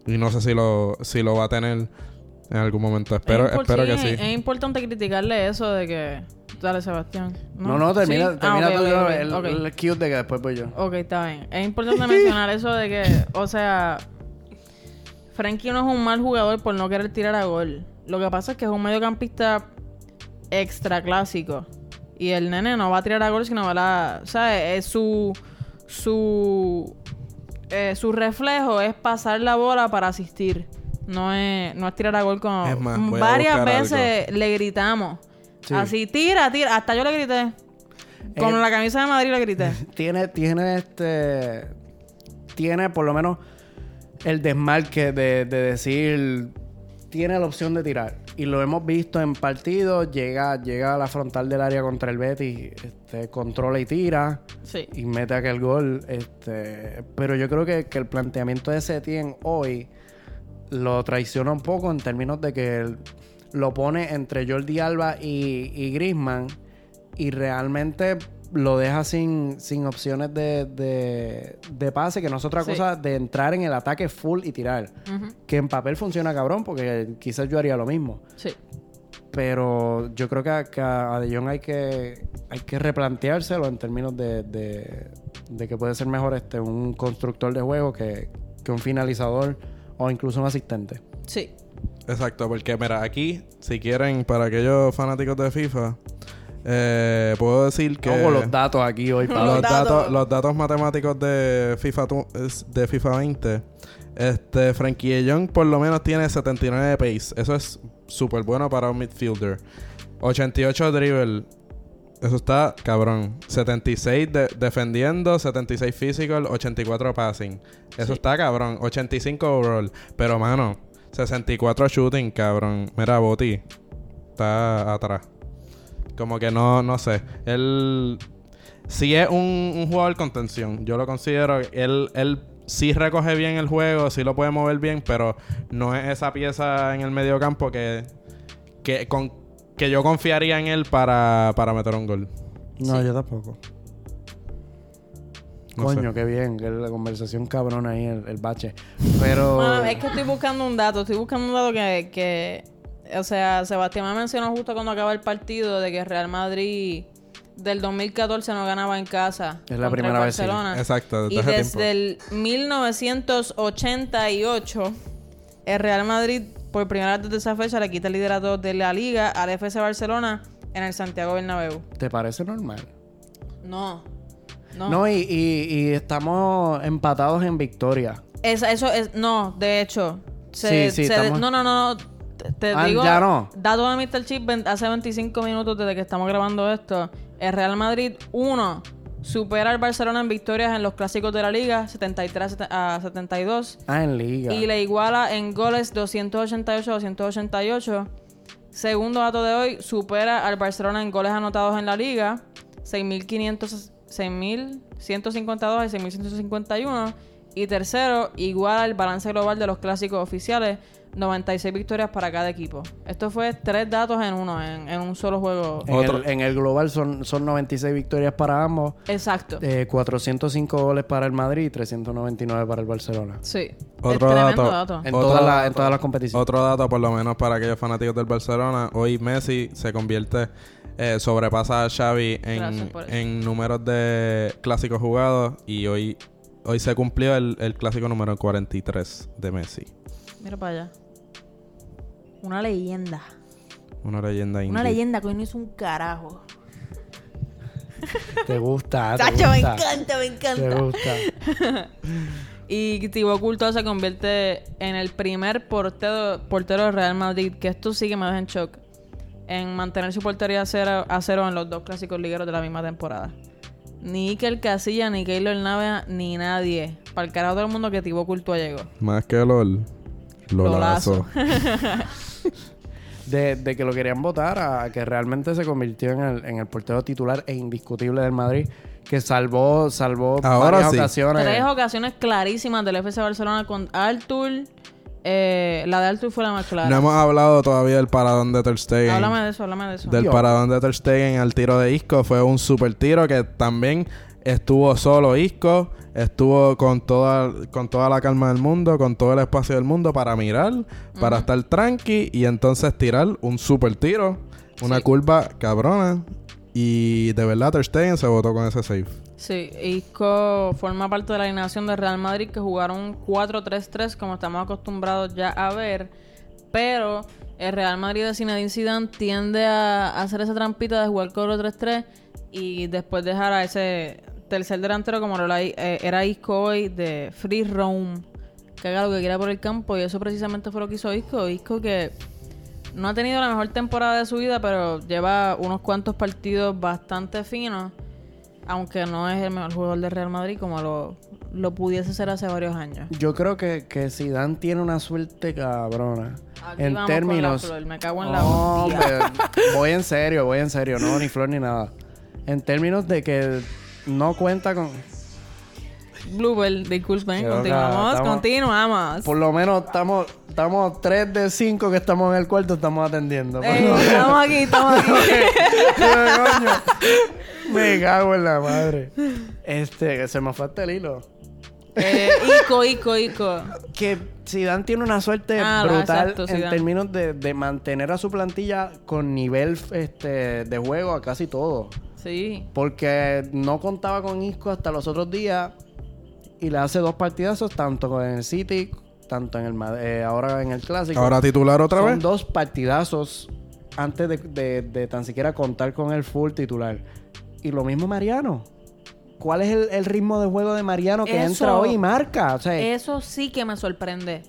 Y no sé si lo, si lo va a tener en algún momento. Espero, es, espero que sí. Es importante criticarle eso de que... Dale, Sebastián. No, no, termina, ¿Sí? termina Ah, el, ok. el cute de que después voy yo. Ok, está bien. Es importante mencionar eso de que, o sea, Frankie no es un mal jugador por no querer tirar a gol. Lo que pasa es que es un mediocampista extra clásico. Y el nene no va a tirar a gol, sino va a... ¿Sabes? Es su... Su... eh, su reflejo es pasar la bola para asistir. No es, no es tirar a gol como... Es más, Varias veces le gritamos. Sí. Así, tira, tira. Hasta yo le grité. Con Eh, la camisa de Madrid le grité. [laughs] Tiene, tiene este. Tiene por lo menos el desmarque de, de decir. Tiene la opción de tirar. Y lo hemos visto en partidos. Llega, llega a la frontal del área contra el Betis. Este, controla y tira. Sí. y mete aquel gol. Este, pero yo creo que, que el planteamiento de Setien hoy lo traiciona un poco en términos de que lo pone entre Jordi Alba y, y Griezmann y realmente lo deja sin, sin opciones de, de, de pase, que no es otra Sí. cosa de entrar en el ataque full y tirar. Que en papel funciona cabrón, porque quizás yo haría lo mismo. Sí. Pero yo creo que a, que a De Jong hay que, hay que replanteárselo en términos de, de, de que puede ser mejor este un constructor de juego que, que un finalizador o incluso un asistente. Sí. Exacto, porque mira, aquí, si quieren, para aquellos fanáticos de FIFA, eh, puedo decir que... Hago los datos aquí hoy, Pablo. los, Los datos. datos. los datos matemáticos de FIFA, tu- de FIFA 20. Este, Frankie de Jong por lo menos tiene 79 de pace. Eso es súper bueno para un midfielder. 88 dribble. Eso está cabrón. 76 de- defendiendo, 76 physical, 84 passing. Eso Sí. está cabrón. 85 overall. Pero, mano, 64 shooting, cabrón. Mira, Boti. Está atrás. Como que no, no sé. Él sí es un, un jugador con tensión. Yo lo considero. Él, él sí recoge bien el juego, sí lo puede mover bien, pero no es esa pieza en el medio campo que, que, con, que yo confiaría en él para, para meter un gol. No, yo tampoco. No Coño, sé. qué bien. Que la conversación cabrona ahí, el, el bache. Pero... Bueno, es que estoy buscando un dato. Estoy buscando un dato que... que o sea, Sebastián me mencionó justo cuando acaba el partido de que Real Madrid del 2014 no ganaba en casa. Es la primera vez, sí. Exacto, desde Y desde el 1988, el Real Madrid, por primera vez desde esa fecha, le quita el liderato de la liga al FC Barcelona en el Santiago Bernabéu. ¿Te parece normal? No. No. No, y, y, y estamos empatados en victoria. Es- eso es. No, de hecho. Se, Sí, sí, se- estamos- No, no, no. no. Te, Ah, digo. ya no. Dato de Mr. Chip hace 25 minutos desde que estamos grabando esto. El Real Madrid 1 supera al Barcelona en victorias en los clásicos de la liga, 73 a 72. Ah, en liga. Y le iguala en goles 288-288. Segundo dato de hoy, supera al Barcelona en goles anotados en la liga, 6.500 6.152 y 6.151. Y tercero, iguala el balance global de los clásicos oficiales, 96 victorias para cada equipo. Esto fue tres datos en uno, en, en un solo juego. En, Otro- el, en el global son, son 96 victorias para ambos, Exacto. eh, 405 goles para el Madrid y 399 para el Barcelona. Sí. Otro dato. dato. En, Otro todas las- en todas las competiciones. Otro dato, por lo menos para aquellos fanáticos del Barcelona, hoy Messi se convierte, eh, sobrepasa a Xavi en, en números de clásicos jugados y hoy, hoy se cumplió el, el clásico número 43 de Messi. Mira para allá. Una leyenda. Una leyenda indie. Una leyenda que hoy no hizo un carajo. Te gusta, te me encanta, me Te encanta. gusta. [laughs] Y Thibaut Courtois se convierte en el primer portero, portero de Real Madrid, que esto sí que me deja en shock, en mantener su portería a cero, a cero en los dos clásicos ligueros de la misma temporada. Ni Iker Casilla, ni Keylor Navas, ni nadie. Para el carajo todo el mundo que Thibaut Courtois llegó. Más que LOL. Lolazo. De, de que lo querían votar a que realmente se convirtió en el, en el portero titular e indiscutible del Madrid, que salvó, salvó Ahora varias sí. ocasiones. Tres ocasiones clarísimas del FC Barcelona con Artur. Eh, la de Artur fue la más clara. No hemos hablado todavía del paradón de Ter Stegen. Háblame de eso, háblame de eso. Del Dios. paradón de Ter Stegen al tiro de Isco. Fue un super tiro que también estuvo solo Isco. Estuvo con toda, con toda la calma del mundo, con todo el espacio del mundo para mirar, para estar tranqui y entonces tirar un super tiro. Una Sí. curva cabrona. Y de verdad Ter Stegen se votó con ese save. Sí, Isco forma parte de la alineación de Real Madrid que jugaron 4-3-3 como estamos acostumbrados ya a ver, pero el Real Madrid de Zinedine Zidane tiende a hacer esa trampita de jugar 4-3-3 y después dejar a ese tercer delantero como lo eh, era Isco hoy de free roam, que haga lo que quiera por el campo y eso precisamente fue lo que hizo Isco, Isco que no ha tenido la mejor temporada de su vida, pero lleva unos cuantos partidos bastante finos aunque no es el mejor jugador de Real Madrid como lo, lo pudiese ser hace varios años. Yo creo que, que Zidane tiene una suerte cabrona. Aquí en vamos términos... con la flor, me cago en la voy en serio, voy en serio. No, ni flor ni nada. En términos de que no cuenta con... Blooper, disculpen, continuamos, estamos- continuamos. Por lo menos estamos, estamos 3 de 5 que estamos en el cuarto, estamos atendiendo. Eh, estamos aquí, estamos aquí. [laughs] Coño. Me cago en la madre. Este, que se me falta el hilo. Eh, Ico, Ico, Ico. Que Zidane tiene una suerte Ah, brutal exacto, en Zidane. términos de, de mantener a su plantilla con nivel este, de juego a casi todo. Sí. Porque no contaba con Isco hasta los otros días y le hace dos partidazos, tanto con el City, tanto en el eh, ahora en el Clásico. Ahora titular otra Son vez. dos partidazos antes de, de- de tan siquiera contar con el full titular. Y lo mismo Mariano. ¿Cuál es el, el ritmo de juego de Mariano que Eso- entra hoy y marca? O sea, Eso sí que me sorprende.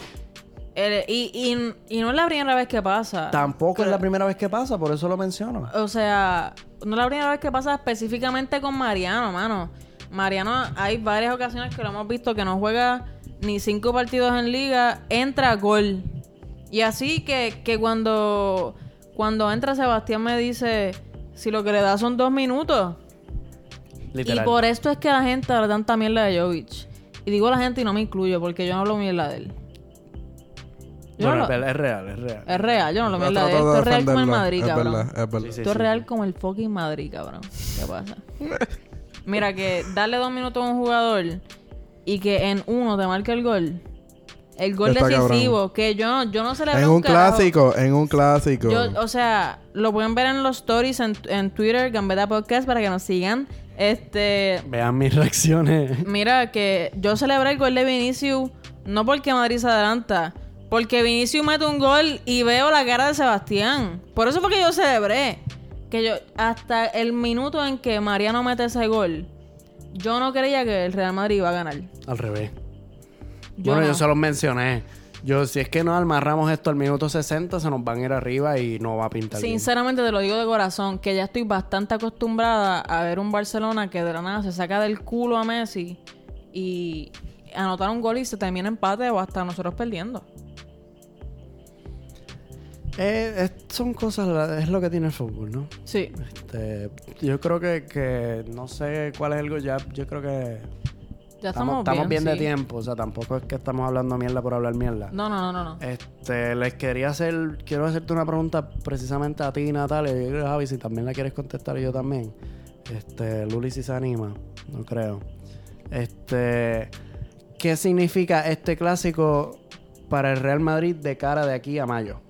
El- y, y, y no es la primera vez que pasa. tampoco es la primera vez que pasa, por eso lo menciono. O sea, no es la primera vez que pasa específicamente con Mariano, mano. Mariano, hay varias ocasiones que lo hemos visto que no juega ni cinco partidos en liga, entra a gol. Y así que, que cuando, cuando entra Sebastián me dice, si lo que le da son dos minutos. Literal. Y por esto es que la gente habla tanta mierda de Jovic. Y digo la gente y no me incluyo porque yo no hablo mierda de él. Yo Bueno, no es, es real, es real. es real, yo no lo trato Esto es real como el. Madrid, es cabrón. verdad, es verdad. Sí, sí, Esto es sí. real como el fucking Madrid, cabrón. ¿Qué pasa? [laughs] Mira, que darle dos minutos a un jugador y que en uno te marque el gol. El gol Está decisivo, que yo no, yo no celebré En un carajo. clásico, en un clásico. Yo, o sea, lo pueden ver en los stories en, en Twitter, Gambetta Podcast, para que nos sigan. Este, Vean mis reacciones. mira, que yo celebré el gol de Vinicius no porque Madrid se adelanta, porque Vinicius mete un gol y veo la cara de Sebastián. Por eso fue que yo celebré. Que yo, hasta el minuto en que Mariano mete ese gol, yo no creía que el Real Madrid iba a ganar. Al revés. Yo bueno, no. yo se los mencioné. Yo, si es que nos amarramos esto al minuto 60, se nos van a ir arriba y no va a pintar bien. Sinceramente te lo digo de corazón, que ya estoy bastante acostumbrada a ver un Barcelona que de la nada se saca del culo a Messi y anotar un gol y se termina empate o hasta nosotros perdiendo. Eh, es- son cosas, es lo que tiene el fútbol, ¿no? Sí. Este, yo creo que, que no sé cuál es el gol ya. Yo creo que Ya estamos, estamos, bien, de sí. tiempo. O sea, tampoco es que estamos hablando mierda por hablar mierda. No, no, no, no. no. Este, les quería hacer, quiero hacerte una pregunta precisamente a ti, Natalia, y yo creo, Javi, si también la quieres contestar yo también. Este, Luli si se anima, no creo. Este, ¿qué significa este clásico para el Real Madrid de cara de aquí a mayo?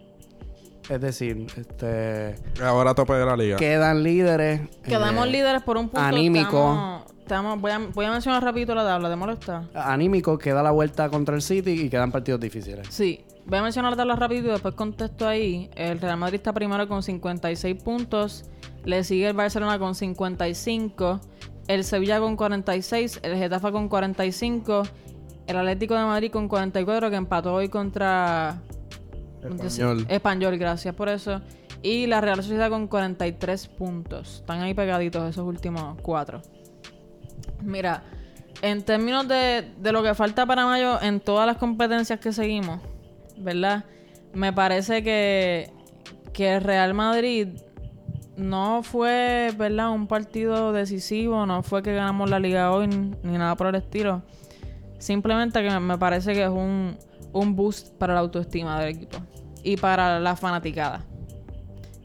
Es decir, este, Ahora tope de la liga. quedan líderes. Quedamos eh, líderes por un punto. anímico. Estamos, estamos- voy, a, voy a mencionar rapidito la tabla, ¿te molesta? Anímico, queda la vuelta contra el City y quedan partidos difíciles. Sí. voy a mencionar la tabla rápido y después contesto ahí. El Real Madrid está primero con 56 puntos. Le sigue el Barcelona con 55. El Sevilla con 46. El Getafe con 45. El Atlético de Madrid con 44 que empató hoy contra... Español. Español, gracias por eso. Y la Real Sociedad con 43 puntos. Están ahí pegaditos esos últimos cuatro. Mira, en términos de, de lo que falta para mayo en todas las competencias que seguimos, ¿verdad? Me parece que, que el Real Madrid no fue, ¿verdad? Un partido decisivo, no fue que ganamos la liga hoy ni nada por el estilo. Simplemente que me parece que es un, un boost para la autoestima del equipo y para la fanaticada.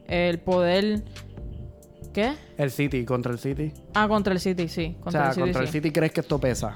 El poder... ¿Qué? El City, contra el City. Ah, contra el City, sí. O Contra sea, el City, contra el. City crees que esto pesa.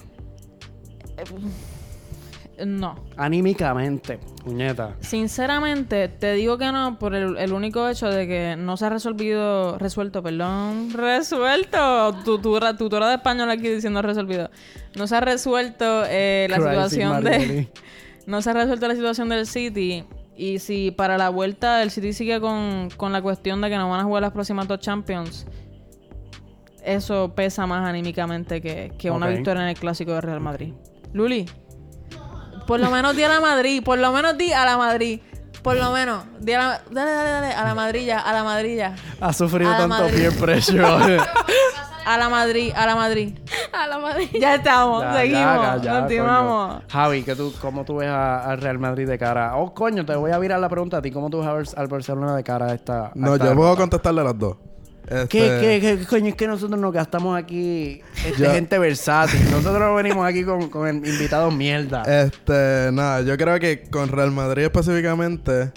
No. Anímicamente, puñeta. Sinceramente, te digo que no por el, el único hecho de que no se ha resolvido, resuelto, perdón, [laughs] resuelto. Tutora, tutora de español aquí diciendo resolvido. No se ha resuelto eh, la Crazy situación de... [laughs] No se ha resuelto la situación del City. Y si para la vuelta el City sigue con, con la cuestión de que no van a jugar las próximas dos Champions, eso pesa más anímicamente que, que una victoria en el clásico de Real Madrid. Luli, por lo menos di a la Madrid, por lo menos di a la Madrid. Por lo menos, di a la, dale, dale, dale, a la Madrilla, a la Madrilla. Ha sufrido A tanto Madrid. peer pressure. [laughs] A la Madrid, a la Madrid. A la madre. Ya estamos, Ya, seguimos, ya, ya, continuamos. coño. Javi, ¿qué tú, ¿cómo tú ves a- al Real Madrid de cara? Oh, coño, te voy a virar la pregunta a ti. ¿Cómo tú ves a al Barcelona de cara a esta. a No, esta yo puedo derrota? contestarle las dos. ¿Qué, Este, qué, qué, coño? Es que nosotros nos gastamos aquí este, Yo- gente versátil. Nosotros no venimos aquí con, con invitados mierda. Este, nada, yo creo que con Real Madrid específicamente,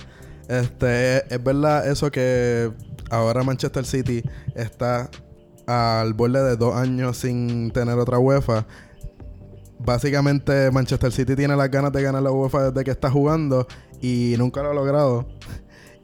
este, es, es verdad eso que ahora Manchester City está al borde de dos años sin tener otra UEFA. Básicamente Manchester City tiene las ganas de ganar la UEFA desde que está jugando y nunca lo ha logrado.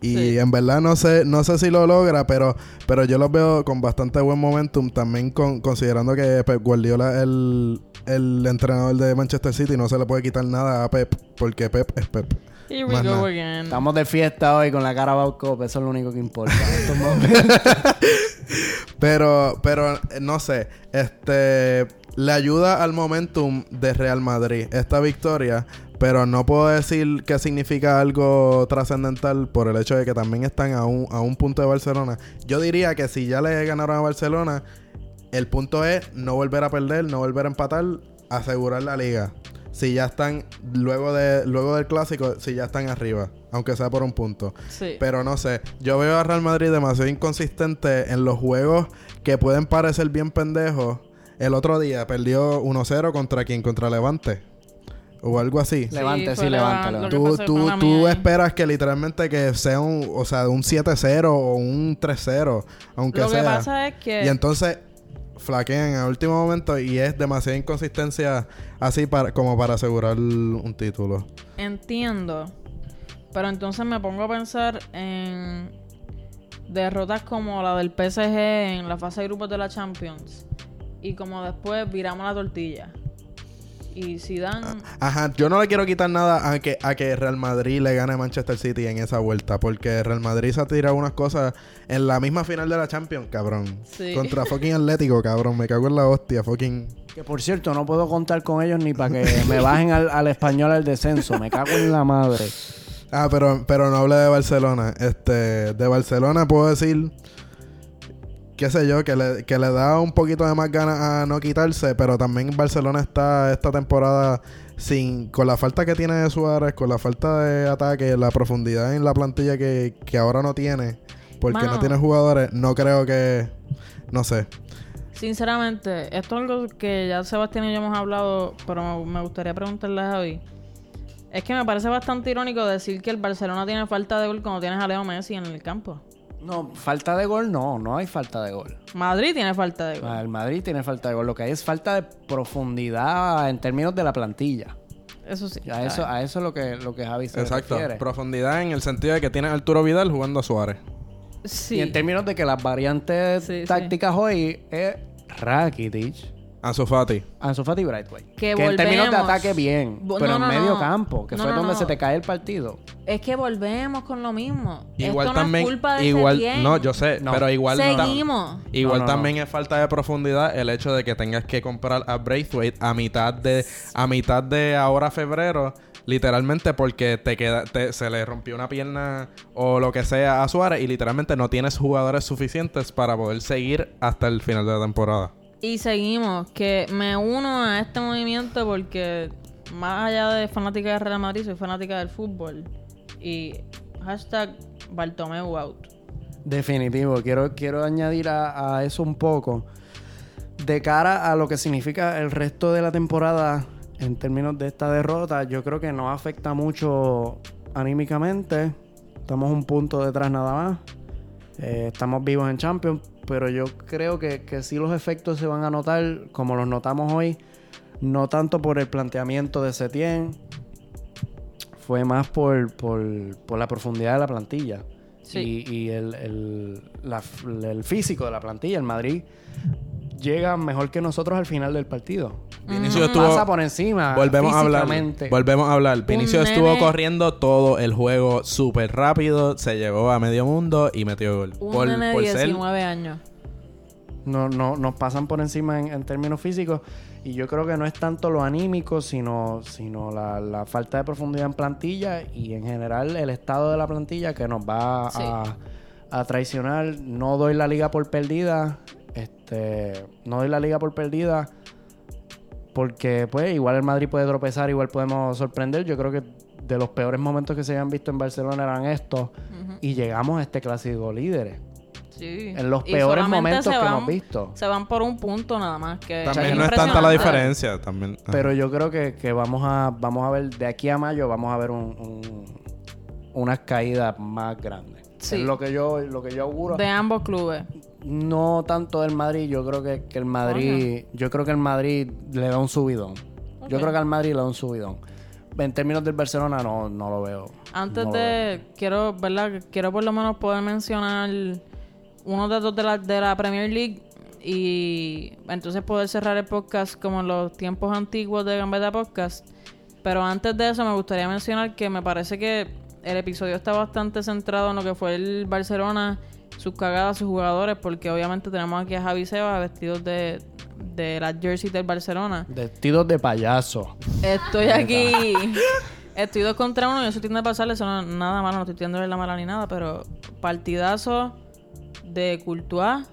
Y Sí. en verdad no sé, no sé si lo logra, pero, pero yo los veo con bastante buen momentum. También con, considerando que Pep Guardiola es el, el entrenador de Manchester City, no se le puede quitar nada a Pep, porque Pep es Pep. Here we Más go nada. again. Estamos de fiesta hoy con la cara Baucop. Eso es lo único que importa. en estos [laughs] momentos. Pero, pero no sé, este le ayuda al momentum de Real Madrid esta victoria, pero no puedo decir que significa algo trascendental por el hecho de que también están a un, a un punto de Barcelona. Yo diría que si ya le ganaron a Barcelona, el punto es no volver a perder, no volver a empatar, asegurar la liga. Si ya están luego de luego del clásico, si ya están arriba, aunque sea por un punto. Sí. Pero no sé, yo veo a Real Madrid demasiado inconsistente en los juegos que pueden parecer bien pendejos. El otro día perdió 1-0 contra quién? Contra Levante. O algo así. Levante, sí, levante, Levante. levante. Lo que Tú, tú, tú esperas que literalmente que sea un, o sea, un 7-0 o un 3-0, aunque Lo que sea. pasa es que... Y entonces flaquean en el último momento y es demasiada inconsistencia así para, como para asegurar un título. Entiendo. Pero entonces me pongo a pensar en derrotas como la del PSG en la fase de grupos de la Champions. Y como después viramos la tortilla. Y si dan... Ajá, yo no le quiero quitar nada a que, a que Real Madrid le gane a Manchester City en esa vuelta, porque Real Madrid se ha tirado unas cosas en la misma final de la Champions, cabrón. Sí. Contra [laughs] fucking Atlético, cabrón. Me cago en la hostia, fucking. Que por cierto, no puedo contar con ellos ni para que me bajen al, al español al descenso. Me cago en la madre. Ah, pero, pero no hablé de Barcelona. Este, de Barcelona puedo decir, qué sé yo, que le, que le da un poquito de más ganas a no quitarse, pero también Barcelona está esta temporada sin, con la falta que tiene de Suárez, con la falta de ataque, la profundidad en la plantilla que, que ahora no tiene, porque Mano. no tiene jugadores, no creo que, no sé. Sinceramente, esto es algo que ya Sebastián y yo hemos hablado, pero me, me gustaría preguntarle a Javi. Es que me parece bastante irónico decir que el Barcelona tiene falta de gol cuando tienes a Leo Messi en el campo. No, falta de gol no, no hay falta de gol. Madrid tiene falta de gol. Ah, El Madrid tiene falta de gol. Lo que hay es falta de profundidad en términos de la plantilla. Eso sí. A eso, a eso es lo que, lo que Javi se refiere. Profundidad en el sentido de que tiene Arturo Vidal jugando a Suárez. Sí. Y en términos de que las variantes Sí, sí. tácticas hoy es Rakitic, Ansu Fati. Ansu Fati y Brightway. Que en términos de ataque bien, pero no, en medio no. campo, que No, fue no, donde no. se te cae el partido. Es que volvemos con lo mismo. Igual Esto no también. es culpa de igual, no, yo sé, No. pero igual. Seguimos. Igual No, no, también es falta de profundidad el hecho de que tengas que comprar a Braithwaite a mitad de a mitad de ahora febrero, literalmente porque te queda te- se le rompió una pierna o lo que sea a Suárez y literalmente no tienes jugadores suficientes para poder seguir hasta el final de la temporada. Y seguimos, que me uno a este movimiento porque más allá de fanática de Real Madrid, soy fanática del fútbol. Y hashtag Bartomeu out. Definitivo. Quiero, quiero añadir a, eso un poco. De cara a lo que significa el resto de la temporada en términos de esta derrota, yo creo que no afecta mucho anímicamente. Estamos un punto detrás nada más. Eh, estamos vivos en Champions, pero yo creo que, que sí los efectos se van a notar como los notamos hoy. No tanto por el planteamiento de Setien, fue más por, por, por la profundidad de la plantilla. Sí. Y, y el, el, la- el físico de la plantilla. El Madrid llega mejor que nosotros al final del partido. Vinicius estuvo Pasa por encima. Volvemos a hablar. Volvemos a hablar. Vinicius nene- estuvo corriendo todo el juego súper rápido, se llegó a medio mundo y metió gol. Un por nene de por ser 19 años. no, no, nos pasan por encima en, en términos físicos. Y yo creo que no es tanto lo anímico, sino, sino la, la falta de profundidad en plantilla y en general el estado de la plantilla que nos va Sí. a, a traicionar. No doy la liga por perdida. Este, no doy la liga por perdida. Porque, pues, igual el Madrid puede tropezar, igual podemos sorprender. Yo creo que de los peores momentos que se habían visto en Barcelona eran estos. Y llegamos a este clásico líderes. Sí. En los peores momentos que hemos visto. Se van por un punto nada más. Que También es no es tanta la diferencia. También. Pero yo creo que, que vamos a vamos a ver de aquí a mayo vamos a ver un, un- unas caídas más grandes. Sí. Es lo que yo lo que yo auguro. De ambos clubes. No tanto del Madrid, yo creo que, que el Madrid, yo creo que el Madrid le da un subidón. Yo creo que al Madrid le da un subidón. En términos del Barcelona no, no lo veo. Antes No de, quiero, ¿verdad? Quiero por lo menos poder mencionar unos datos de la, de la Premier League y entonces poder cerrar el podcast como en los tiempos antiguos de Gambetta Podcast. Pero antes de eso me gustaría mencionar que me parece que el episodio está bastante centrado en lo que fue el Barcelona, sus cagadas, sus jugadores, porque obviamente tenemos aquí a Javi Seba vestidos de, de las jerseys del Barcelona. Vestidos de payaso. Estoy aquí. Estoy dos contra uno y eso tiende a pasarle. Eso no nada malo, no estoy tirándole la mala ni nada. Pero partidazo de Courtois.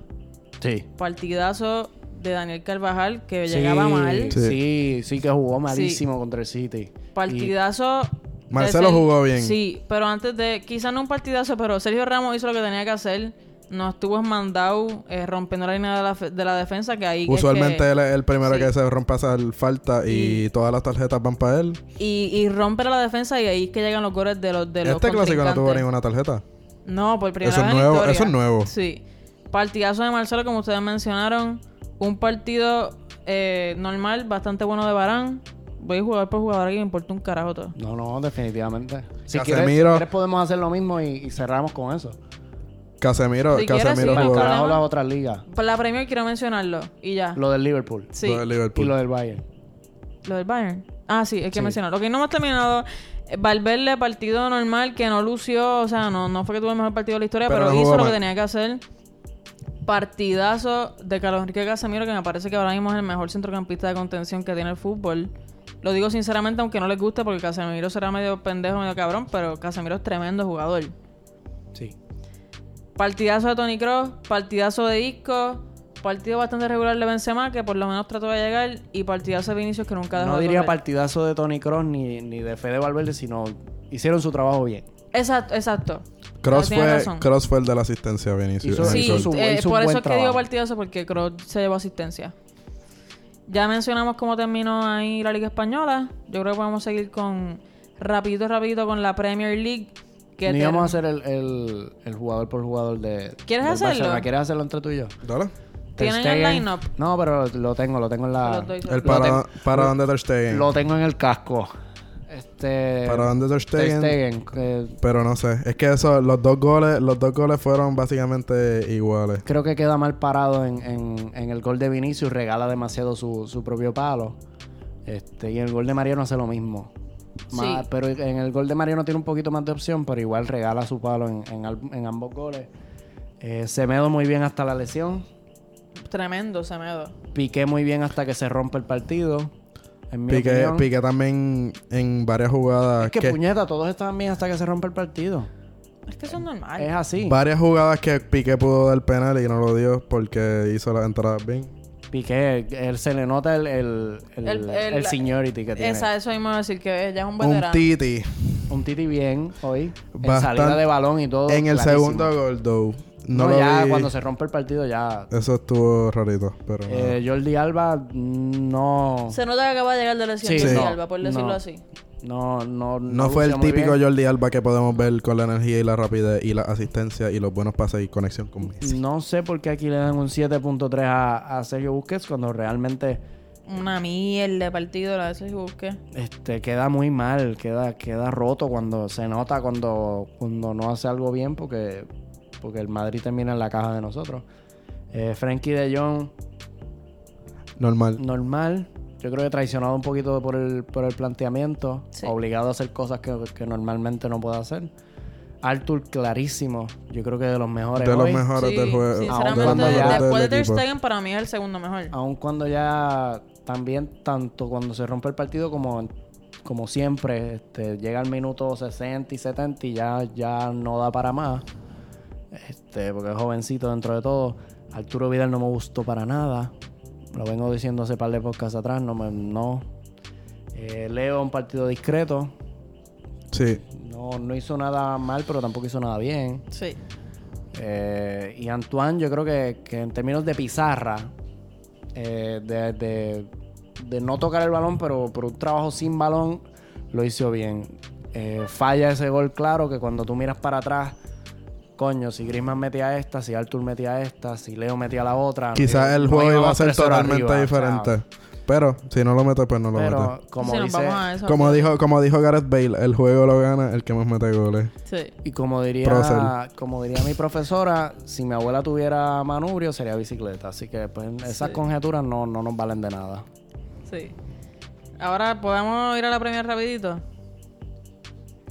Sí. Partidazo de Daniel Carvajal, que llegaba mal. Sí. Sí. que jugó malísimo contra el City. Partidazo. Marcelo jugó bien. Sí, pero antes de. Quizás no un partidazo, pero Sergio Ramos hizo lo que tenía que hacer. No estuvo esmandado eh, rompiendo la línea de la, de la defensa. Que ahí. es Usualmente que- él es el primero Sí. que se rompe a hacer falta y, todas las tarjetas van para él. y, y rompe la defensa y ahí es que llegan los goles de los de los este clásico no tuvo ninguna tarjeta. No, por primera Eso es vez en la nuevo, historia. eso es nuevo. Sí. Partidazo de Marcelo, como ustedes mencionaron. Un partido eh, normal, bastante bueno de Barán. Voy a jugar por jugador aquí, me importa un carajo todo. No, no, definitivamente. Si Casemiro. quieres, si quieres podemos hacer lo mismo y, y cerramos con eso. Casemiro, Si quieres, Casemiro sí, jugó. carajo las otras ligas. Por la Premier quiero mencionarlo. Y ya. Lo del Liverpool. sí. Lo de Y Liverpool. lo del Bayern. Lo del Bayern. Ah, sí, hay que Sí. mencionarlo. Ok, no hemos terminado. Eh, Valverde, partido normal, que no lució. O sea, no, no fue que tuvo el mejor partido de la historia, Pero pero, no hizo lo que tenía que hacer. Partidazo de Carlos Enrique Casemiro, que me parece que ahora mismo es el mejor centrocampista de contención que tiene el fútbol. Lo digo sinceramente, aunque no les guste, porque Casemiro será medio pendejo, medio cabrón, pero Casemiro es tremendo jugador. Sí. Partidazo de Tony Cross, partidazo de Isco, partido bastante regular de Benzema, que por lo menos trató de llegar, y partidazo de Vinicius, que nunca dejó No diría partidazo de Tony Cross ni, ni de Fede Valverde, sino hicieron su trabajo bien. Exacto, exacto. Cross fue. Cross fue el de la asistencia a Vinicius. Hizo- Sí, hizo eh, por eso es que digo partidazo, porque Kroos se llevó asistencia. Ya mencionamos cómo terminó ahí la Liga Española. Yo creo que podemos seguir con rapidito, rapidito con la Premier League. Que Ni vamos a hacer el, el, el jugador por jugador de. ¿Quieres hacerlo? Barcelona. ¿Quieres hacerlo entre tú y yo? Dale. ¿Tienen el line-up? No, pero lo tengo, lo tengo en la. El Lo para, para donde Ter Stegen. Lo tengo en el casco. Este. Para Ter Ter Stegen, Stegen, que pero no sé. Es que eso, los dos goles, los dos goles fueron básicamente iguales. creo que queda mal parado en, en, en el gol de Vinicius, regala demasiado su, su propio palo. Este, y el gol de Mariano hace lo mismo. Ma- Sí. Pero en el gol de Mariano tiene un poquito más de opción, pero igual regala su palo en, en en ambos goles. Eh, Semedo muy bien hasta la lesión. Tremendo, Semedo. Piqué muy bien hasta que se rompe el partido. Piqué, también en varias jugadas Es que, que- puñeta, todos estaban bien hasta que se rompe el partido. Es que eso es normal. Es así. varias jugadas que Piqué pudo dar penal y no lo dio porque hizo las entradas bien. Piqué, él se le nota el, el, el, El- el- el seniority que tiene. Esa, eso mismo decir que ya es un Un veterano. Titi. Un Titi bien hoy. En Bastante- salida de balón y todo. En el clarísimo. segundo gol, though. No, No, lo ya vi. cuando se rompe el partido ya. Eso estuvo rarito, pero... Eh, Jordi Alba mm, no. Se nota que acaba de llegar de lesión Sí, Jordi no, Alba, por decirlo no. así. No, no, no, fue el típico. Jordi Alba que podemos ver con la energía y la rapidez y la asistencia y los buenos pases y conexión con Messi. No sé por qué aquí le dan un 7.3 a, a Sergio Busquets cuando realmente Una mierda de partido, la de Sergio Busquets. este, queda muy mal, queda, queda roto cuando se nota cuando, cuando no hace algo bien porque, porque el Madrid termina en la caja de nosotros. Eh, Frankie de Jong, Normal. normal. Yo creo que traicionado un poquito por el, por el planteamiento, Sí. obligado a hacer cosas que, que normalmente no puede hacer. Arthur, clarísimo. Yo creo que de los mejores. De los hoy. mejores Sí, del juego. Sinceramente, cuando ya- después de Ter. Stegen, para mí es el segundo mejor. Aun cuando ya también, tanto cuando se rompe el partido como, como siempre, este, llega al minuto 60 y 70 y ya, ya no da para más. Este, porque es jovencito dentro de todo. Arturo Vidal no me gustó para nada. Lo vengo diciendo hace par de podcasts atrás. No me, no. Eh, Leo, un partido discreto. Sí. No, no hizo nada mal, pero tampoco hizo nada bien. Sí. Eh, y Antoine, yo creo que, que en términos de pizarra, eh, de, de- de no tocar el balón, pero por un trabajo sin balón, lo hizo bien. Eh, falla ese gol claro que cuando tú miras para atrás, coño, si Griezmann metía esta, si Arthur metía esta, si Leo metía la otra. Quizás no el juego iba a ser 3-0 totalmente arriba, o sea, diferente. Pero si no lo mete, pues no lo pero mete. como si dice, vamos a eso. Como sí. dijo, como dijo Gareth Bale, el juego lo gana el que más mete goles. Sí. y como diría, como diría mi profesora, si mi abuela tuviera manubrio sería bicicleta. Así que pues, esas Sí. conjeturas no, no nos valen de nada. Sí. Ahora, ¿podemos ir a la Premier rapidito?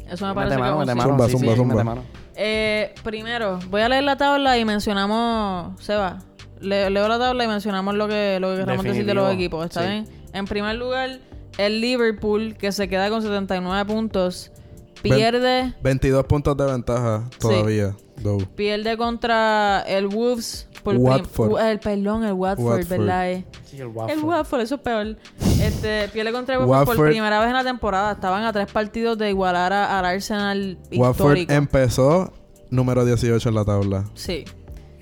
Eso me parece Mete mano, que mete sí. mano. Zumba, sí, zumba, sí, zumba. mete mano. Eh, primero, voy a leer la tabla y mencionamos... Seba, le- leo la tabla y mencionamos lo que, lo que queremos decir de los equipos, ¿está sí. bien? En primer lugar, el Liverpool, que se queda con 79 puntos, pierde... 22 puntos de ventaja todavía. Pierde contra el Wolves por Watford. El perdón, el Watford, Watford. ¿verdad? Eh, Sí, el El waffle. Watford, eso es peor. Este, pierde contra el Watford, por Watford- primera vez en la temporada. Estaban a tres partidos de igualar a- al Arsenal Watford histórico. empezó número 18 en la tabla. Sí.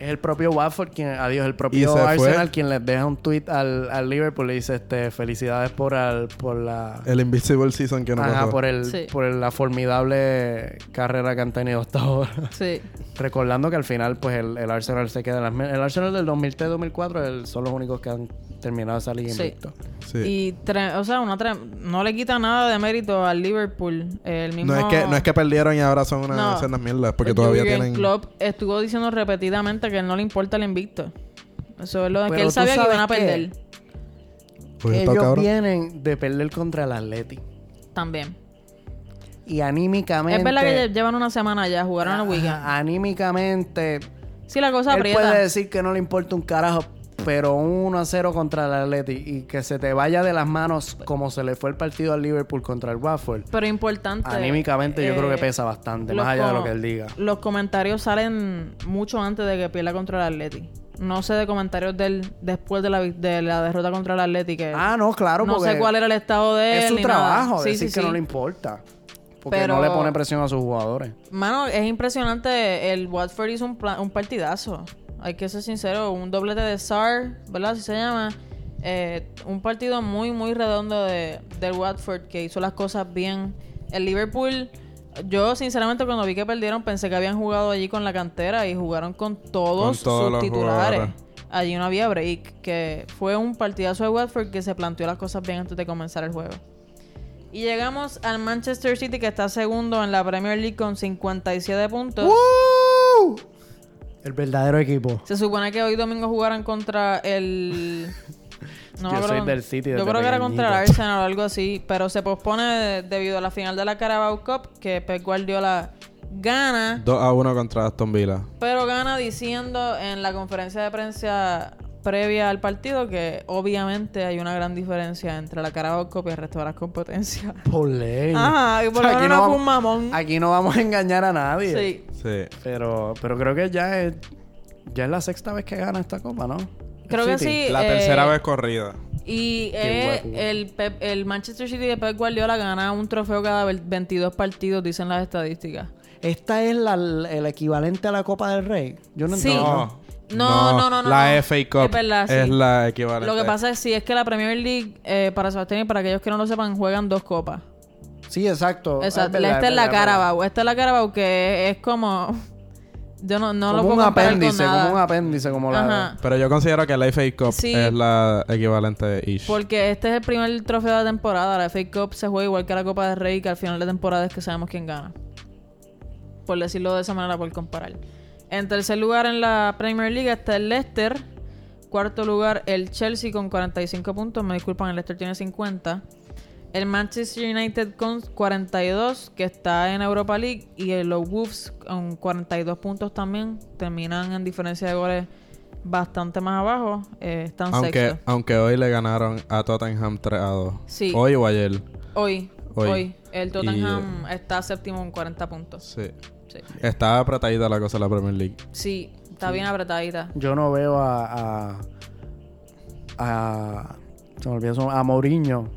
Es el propio Watford quien, adiós, el Y propio se Arsenal fue. quien les deja un tweet al, al Liverpool le dice este felicidades por al, por la El Invisible Season que no ajá, pasó. por el Sí. por el- la formidable carrera que han tenido hasta ahora. Sí. Recordando que al final pues el, el Arsenal se queda en las el Arsenal del 2003-2004 el- son los únicos que han terminado esa liga Sí. invicto. Sí. Y, tre- o sea, una tre- no le quita nada de mérito al Liverpool. El mismo... No es que no es que perdieron y ahora son unas No. mierdas porque el todavía tienen Klopp estuvo diciendo repetidamente que él no le importa el invicto. Eso es lo que él sabía que iban a perder. Pues Ellos cabrón. vienen de perder contra el Atleti También. y anímicamente Es verdad que lle- llevan una semana ya, jugaron el weekend. Anímicamente Sí, la cosa Él aprieta. puede decir que no le importa un carajo, [laughs] pero un 1 a 0 contra el Atleti y que se te vaya de las manos como se le fue el partido al Liverpool contra el Watford. Pero importante. Anímicamente yo eh, creo que pesa bastante, más allá de lo que él diga. Los comentarios salen mucho antes de que pierda contra el Atleti. No sé de comentarios del después de la, de la derrota contra el Atleti que Ah, no, claro, no sé cuál era el estado de él es su trabajo Sí, decir sí, que sí. no le importa. Porque Pero- no le pone presión a sus jugadores. Mano, es impresionante. El Watford hizo un, un partidazo. Hay que ser sincero. Un doblete de SAR, ¿verdad? Así se llama. Eh, un partido muy, muy redondo de, del Watford que hizo las cosas bien. El Liverpool, yo sinceramente cuando vi que perdieron pensé que habían jugado allí con la cantera y jugaron con todos Con todos sus titulares. jugadores. Allí no había break. Que fue un partidazo de Watford que se planteó las cosas bien antes de comenzar el juego. Y llegamos al Manchester City que está segundo en la Premier League con 57 puntos. ¡Woo! El verdadero equipo. Se supone que hoy domingo jugaran contra el... [laughs] Yo me acuerdo- soy del City Yo creo que era contra el. Arsenal o algo así, pero se pospone de- debido a la final de la Carabao Cup que Pep Guardiola gana, 2 a 1 contra Aston Villa. pero gana diciendo en la conferencia de prensa previa al partido que obviamente hay una gran diferencia entre la Carabao Cup y el resto de las competencias. Por ley. Ajá, y por O sea, lo aquí no no fue un mamón. Aquí no vamos a engañar a nadie. Sí. Sí. Pero, pero creo que ya es, ya es la sexta vez que gana esta copa, ¿no? Creo que sí. La eh, tercera vez corrida. Y eh, el, Pep- el Manchester City de Pep Guardiola gana un trofeo cada ve- 22 partidos, dicen las estadísticas. Esta es la- el equivalente a la Copa del Rey. Yo no Sí. entiendo. No, no, no, no, La no. FA Cup Es verdad, sí. es la equivalente. Lo que pasa es sí, es que la Premier League, eh, para Sebastián y para aquellos que no lo sepan, juegan dos copas. Sí, exacto. Exacto. verdad, esta es la. Carabao. Esta es la Carabao que es como... Yo no, no lo como puedo un con apéndice, nada. como un apéndice, como la... Pero yo considero que la FA Cup Sí. es la equivalente ish. Porque este es el primer trofeo de temporada. La FA Cup se juega igual que la Copa de Rey, que al final de temporada es que sabemos quién gana. Por decirlo de esa manera, por comparar. En tercer lugar en la Premier League está el Leicester. Cuarto lugar el Chelsea con 45 puntos. Me disculpan, el Leicester tiene 50. El Manchester United con 42, que está en Europa League. Y el- los Wolves con 42 puntos también. Terminan en diferencia de goles bastante más abajo. Eh, están aunque, aunque hoy le ganaron a Tottenham 3 a 2. Sí. Hoy o ayer. Hoy, hoy, Hoy. el Tottenham está séptimo con 40 puntos. Sí. Sí, Está apretadita la cosa en la Premier League. Sí, está bien apretadita. Yo no veo a... a, a se me olvidó a Mourinho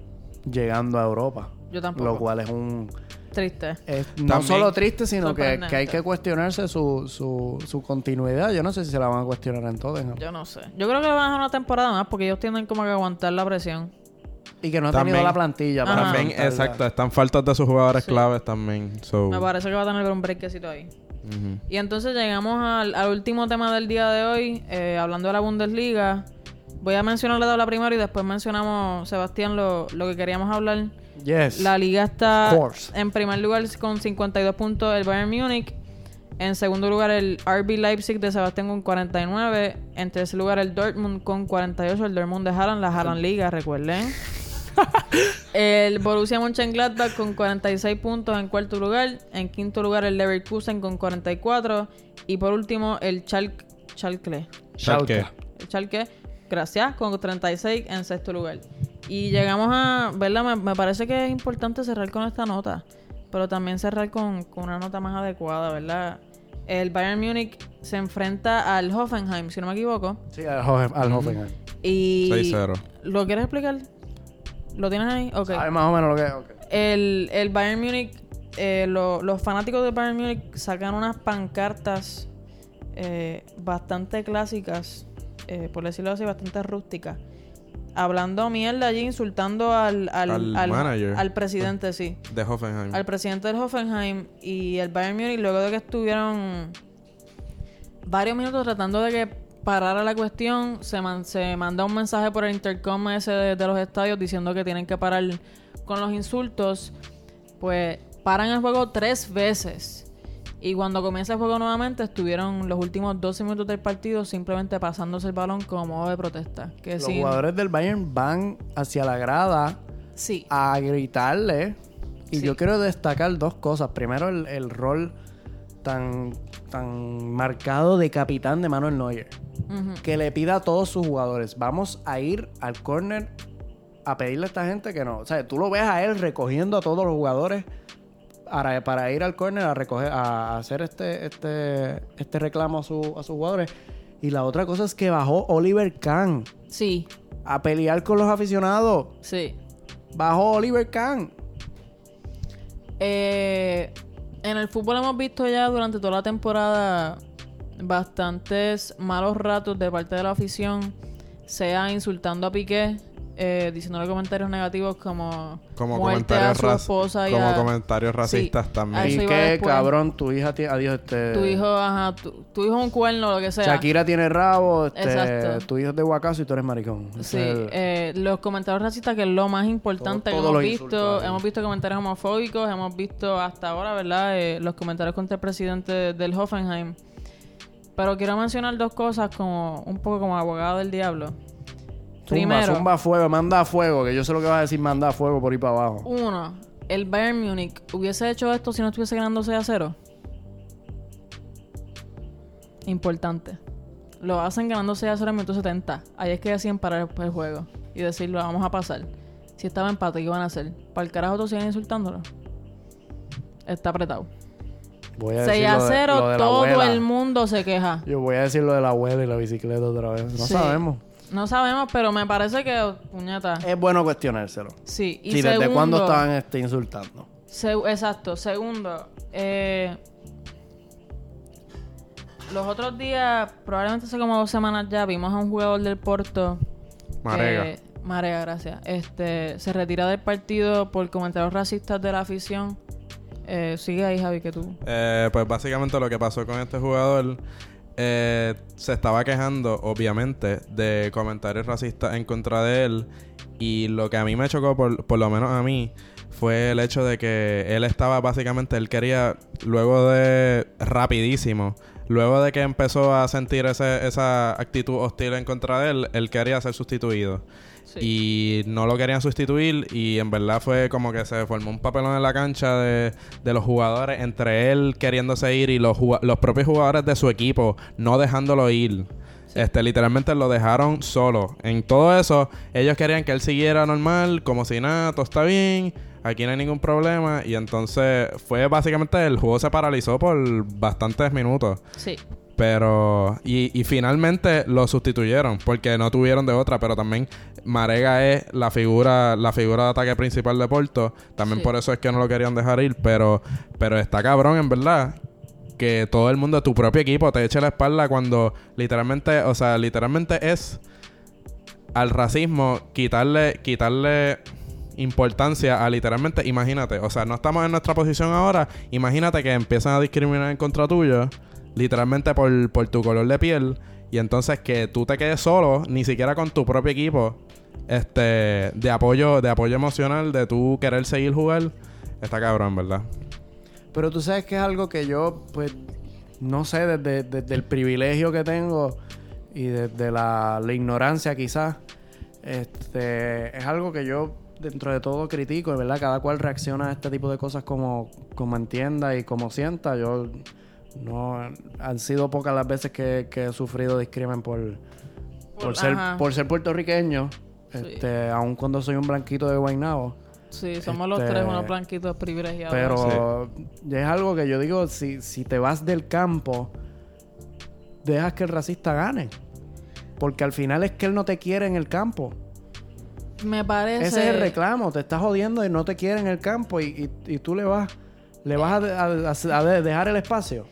llegando a Europa. Yo tampoco. Lo cual es un... Triste. es no También- solo triste, sino que, hay que cuestionarse su, su, su continuidad. Yo no sé si se la van a cuestionar en Tottenham. Yo no sé. Yo creo que van a dejar una temporada más porque ellos tienen como que aguantar la presión. Y que no ha También- tenido la plantilla para. También, exacto, están faltas de sus jugadores Sí. claves también. So, Me parece que va a tener un breakcito ahí. ujú. Y entonces llegamos al, al último tema del día de hoy, eh, hablando de la Bundesliga. Voy a mencionar la tabla primero y después mencionamos, Sebastián, lo, lo que queríamos hablar. Yes. La liga está en primer lugar con 52 puntos el Bayern Múnich. En segundo lugar el RB Leipzig de Sebastián con 49. En tercer lugar el Dortmund con 48. El Dortmund de Haaland, la Haaland Liga, recuerden. [laughs] el Borussia Mönchengladbach con 46 puntos en cuarto lugar. En quinto lugar el Leverkusen con 44. Y por último el. El Schalke, gracias, con 36 en sexto lugar. Y llegamos a, ¿verdad? Me, me parece que es importante cerrar con esta nota, pero también cerrar con, con una nota más adecuada, ¿verdad? El Bayern Múnich se enfrenta al Hoffenheim, si no me equivoco. Sí, al, Hoffen- al Hoffenheim. Y 6-0. ¿Lo quieres explicar? ¿Lo tienes ahí? Ok. ¿Sabes más o menos lo que es? Ok. El, el Bayern Múnich, eh, lo- los fanáticos del Bayern Múnich sacan unas pancartas eh, bastante clásicas, eh, por decirlo así, bastante rústicas. Hablando mierda allí, insultando al, al, Al al- manager. al presidente, sí. De Hoffenheim. Al presidente del Hoffenheim y el Bayern Múnich, luego de que estuvieron varios minutos tratando de que parara la cuestión, se, man- se manda un mensaje por el intercom ese de, de los estadios diciendo que tienen que parar con los insultos. Pues paran el juego tres veces. Y cuando comienza el juego nuevamente, estuvieron los últimos 12 minutos del partido simplemente pasándose el balón como modo de protesta. Que Los jugadores del Bayern van hacia la grada sí, a gritarle. Y Sí. yo quiero destacar dos cosas. Primero, el, el rol tan, tan marcado de capitán de Manuel Neuer. Que le pida a todos sus jugadores, vamos a ir al corner a pedirle a esta gente que no. O sea, tú lo ves a él recogiendo a todos los jugadores para, para ir al corner a recoger, a hacer este, este, este reclamo a, su- a sus jugadores. Y la otra cosa es que bajó Oliver Kahn sí, a pelear con los aficionados. sí. Bajó Oliver Kahn. Eh, en el fútbol hemos visto ya durante toda la temporada bastantes malos ratos de parte de la afición, sea insultando a Piqué, eh, diciéndole comentarios negativos como, Como muerte a comentarios, su raci- esposa y como a- comentarios racistas a también. Y que, después. cabrón, tu hija tiene... Adiós, este... tu hijo, ajá, tu, tu hijo es un cuerno, lo que sea. Shakira tiene rabo, este, Exacto. tu hijo es de Huacazo y tú eres maricón. Sí, el- eh, los comentarios racistas que es lo más importante Todo- que hemos visto. insultos. Hemos visto comentarios homofóbicos, hemos visto hasta ahora, ¿verdad? Eh, los comentarios contra el presidente del Hoffenheim. Pero quiero mencionar dos cosas como un poco como abogado del diablo. Zumba, Primero, zumba fuego, manda fuego, que yo sé lo que vas a decir, manda fuego por ahí para abajo. uno, el Bayern Múnich hubiese hecho esto si no estuviese ganando 6 a 0. Importante. Lo hacen ganando 6 a 0 en minuto 70. Ahí es que deciden parar el, el juego y decirlo, vamos a pasar. Si estaba empate, ¿qué iban a hacer? ¿Para el carajo todos siguen insultándolo? Está apretado. Voy a 6 decir a lo de- 0, lo de la todo abuela. el mundo se queja. Yo voy a decir lo de la abuela y la bicicleta otra vez. No Sí. sabemos. No sabemos, pero me parece que, puñeta. Es bueno cuestionárselo. Sí, y Sí, ¿desde cuándo estaban este, insultando? Se- exacto. Segundo, eh, los otros días, probablemente hace como dos semanas ya, vimos a un jugador del Porto. Marega. que- Marega, gracias. Este, se retira del partido por comentarios racistas de la afición. Eh, sigue ahí, Javi, que tú. Eh, pues básicamente lo que pasó con este jugador eh, se estaba quejando, obviamente, de comentarios racistas en contra de él. Y lo que a mí me chocó, por, por lo menos a mí, fue el hecho de que él estaba básicamente, él quería, luego de rapidísimo, luego de que empezó a sentir ese- esa actitud hostil en contra de él, él quería ser sustituido. Sí. Y no lo querían sustituir y en verdad fue como que se formó un papelón en la cancha de, de los jugadores entre él queriéndose ir y los, los propios jugadores de su equipo no dejándolo ir. Este, literalmente lo dejaron solo. En todo eso, ellos querían que él siguiera normal, como si nada, todo está bien, aquí no hay ningún problema. Y entonces fue básicamente el juego se paralizó por bastantes minutos. Sí. Pero, y, y finalmente lo sustituyeron porque no tuvieron de otra, pero también Marega es la figura, la figura de ataque principal de Porto. También Sí. por eso es que no lo querían dejar ir, pero, pero está cabrón en verdad que todo el mundo, tu propio equipo, te eche la espalda cuando literalmente, o sea, literalmente es al racismo quitarle, quitarle importancia a literalmente, imagínate, o sea, no estamos en nuestra posición ahora, imagínate que empiezan a discriminar en contra tuyo, literalmente por, por tu color de piel, y entonces que tú te quedes solo, ni siquiera con tu propio equipo, este, de apoyo, de apoyo emocional, de tú querer seguir jugar, está cabrón, ¿verdad? Pero tú sabes que es algo que yo, pues, no sé, desde, desde el privilegio que tengo y desde la, la ignorancia quizás, este, es algo que yo dentro de todo critico, ¿verdad? Cada cual reacciona a este tipo de cosas como, como entienda y como sienta. Yo no han sido pocas las veces que, que he sufrido discrimen por, por, Por- ser, ajá. por ser puertorriqueño, Sí. este, aun cuando soy un blanquito de Guaynabo. Sí, somos los Este, tres unos blanquitos privilegiados. Pero es algo que yo digo, si, si te vas del campo, dejas que el racista gane. Porque al final es que él no te quiere en el campo. Me parece... Ese es el reclamo, te estás jodiendo y no te quiere en el campo y, y- y tú le vas, le vas a, a- a- a de- dejar el espacio.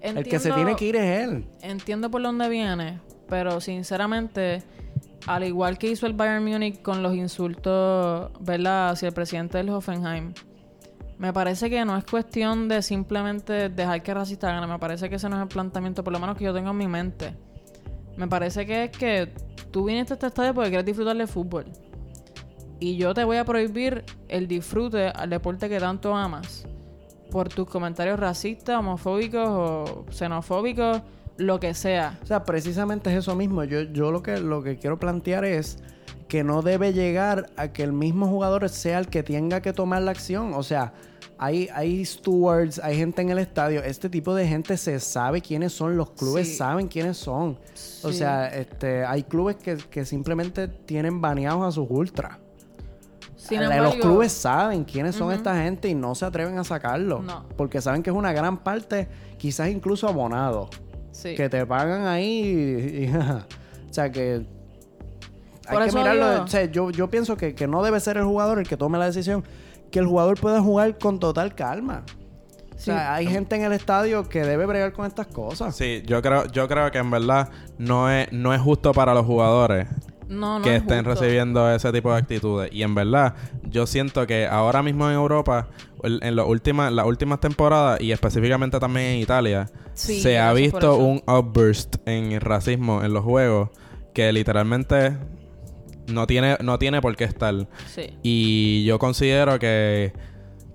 El que se tiene que ir es él. Entiendo por dónde viene, pero sinceramente, al igual que hizo el Bayern Múnich con los insultos, ¿verdad?, hacia el presidente del Hoffenheim, me parece que no es cuestión de simplemente dejar que racista gane. Me parece que ese no es el planteamiento, por lo menos que yo tengo en mi mente. Me parece que es que tú viniste a este estadio porque quieres disfrutar de fútbol. Y yo te voy a prohibir el disfrute al deporte que tanto amas. Por tus comentarios racistas, homofóbicos o xenofóbicos, lo que sea. O sea, precisamente es eso mismo. Yo, yo lo que lo que quiero plantear es que no debe llegar a que el mismo jugador sea el que tenga que tomar la acción. O sea, hay, hay stewards, hay gente en el estadio. Este tipo de gente se sabe quiénes son, los clubes Sí. saben quiénes son. O sea, este, hay clubes que, que simplemente tienen baneados a sus ultras. Embargo, los clubes saben quiénes son esta gente y no se atreven a sacarlo. No. Porque saben que es una gran parte, quizás incluso abonado sí. que te pagan ahí y, y- [laughs] o sea que hay Por que mirarlo digo- o sea, yo, yo pienso que, que no debe ser el jugador el que tome la decisión que el jugador pueda jugar con total calma o sea hay gente en el estadio que debe bregar con estas cosas Sí, yo creo, yo creo que en verdad no es, no es justo para los jugadores No, no que es estén justo. recibiendo ese tipo de actitudes. Y en verdad, yo siento que ahora mismo en Europa, en las últimas, las últimas temporadas, y específicamente también en Italia, Sí, se ha visto un outburst en racismo en los juegos que literalmente no tiene, no tiene por qué estar. Sí. Y yo considero que,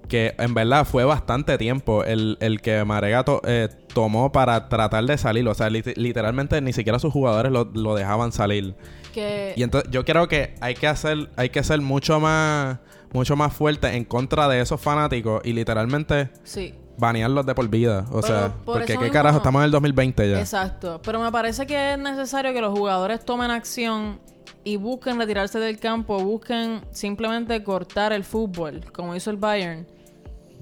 que en verdad fue bastante tiempo el, el que Maregato eh, tomó para tratar de salir. O sea, lit- literalmente ni siquiera sus jugadores lo, lo dejaban salir. Que... Y entonces yo creo que hay que hacer, hay que ser mucho más, mucho más fuerte en contra de esos fanáticos y literalmente Sí. banearlos de por vida. O Pero sea, por porque qué mismo- carajo, estamos en el 2020 ya. Exacto. Pero me parece que es necesario que los jugadores tomen acción y busquen retirarse del campo, busquen simplemente cortar el fútbol, como hizo el Bayern.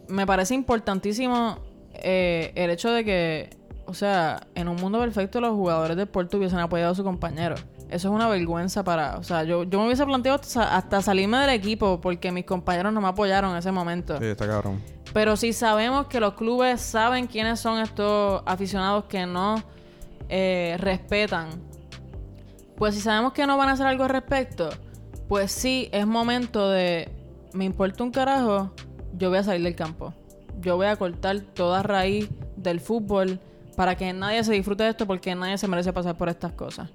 Me parece importantísimo eh, el hecho de que, o sea, en un mundo perfecto los jugadores del Porto hubiesen apoyado a su compañero. Eso es una vergüenza para... O sea, yo, yo me hubiese planteado hasta, hasta salirme del equipo porque mis compañeros no me apoyaron en ese momento. Sí, está cabrón. Pero si sabemos que los clubes saben quiénes son estos aficionados que no eh, respetan, pues si sabemos que no van a hacer algo al respecto, pues sí, es momento de, me importa un carajo, yo voy a salir del campo. Yo voy a cortar toda raíz del fútbol para que nadie se disfrute de esto porque nadie se merece pasar por estas cosas.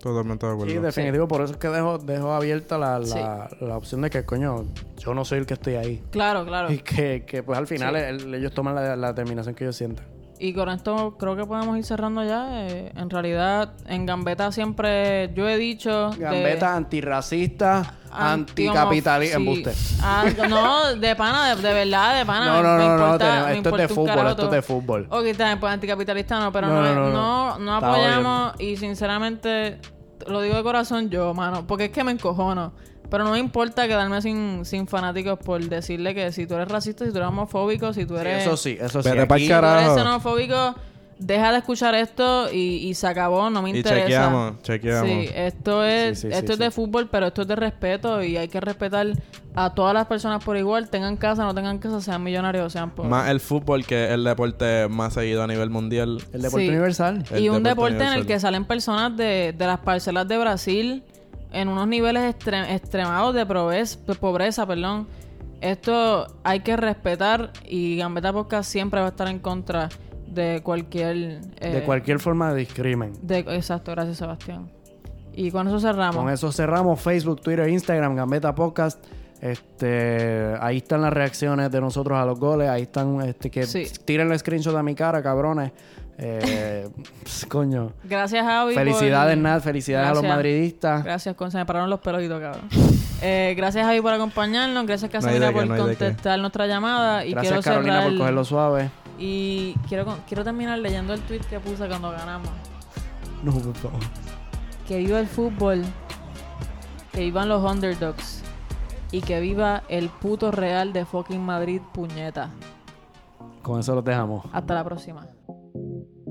Totalmente de acuerdo. Sí, definitivo, por eso es que dejo, dejo abierta la, la, Sí. la opción de que, coño, yo no soy el que estoy ahí. Claro, claro. Y que, que, pues al final Sí. el- ellos toman la, la determinación que ellos sientan. Y con esto creo que podemos ir cerrando ya. Eh, en realidad, en Gambeta siempre yo he dicho... de- Gambeta antirracista, Anti- anticapitalista. sí. Ah, no, de pana, de, de verdad, de pana. No, no, me no, no, importa- tenemos- me esto es de fútbol, carajo esto es de fútbol. Ok, pues anticapitalista no, pero No, no, no, no, no, no, apoyamos y sinceramente lo digo de corazón yo, mano, porque es que me encojono. Pero no me importa quedarme sin, sin fanáticos por decirle que si tú eres racista, si tú eres homofóbico, si tú Sí, eres... eso sí, eso sí. Vete pa'l Aquí- Si tú eres xenofóbico, deja de escuchar esto y, y se acabó, no me Y interesa. chequeamos, chequeamos. Sí, esto es, Sí, sí, esto sí, es de fútbol, pero esto es de respeto y hay que respetar a todas las personas por igual, tengan casa, no tengan casa, sean millonarios o sean pobres. Más el fútbol que el deporte más seguido a nivel mundial. El deporte Sí. universal. El y un deporte deporte en el que salen personas de, de las parcelas de Brasil en unos niveles extre- extremados de, pobreza, perdón. Esto hay que respetar y Gambetta Podcast siempre va a estar en contra de cualquier... eh, De cualquier forma de discrimen. de- exacto, gracias Sebastián. Y con eso cerramos. Con eso cerramos Facebook, Twitter, Instagram, Gambeta Podcast. Este, ahí están las reacciones de nosotros a los goles. Ahí están, este, que Sí. tiren el screenshot a mi cara, cabrones. Eh, [laughs] pss, coño. Gracias, Javi. por- Felicidades, Nat. Felicidades a los madridistas. Gracias, con se me pararon los pelitos, cabrón. Eh, gracias, Javi, por acompañarnos. Gracias, No por no qué. contestar nuestra llamada. Y Gracias, quiero Carolina, cerrar... por cogerlo suave. Y quiero, con- quiero terminar leyendo el tweet que puse cuando ganamos. No, por favor. Que viva el fútbol. Que vivan los underdogs. Y que viva el puto real de fucking Madrid, puñeta. Con eso los dejamos. Hasta la próxima. thank you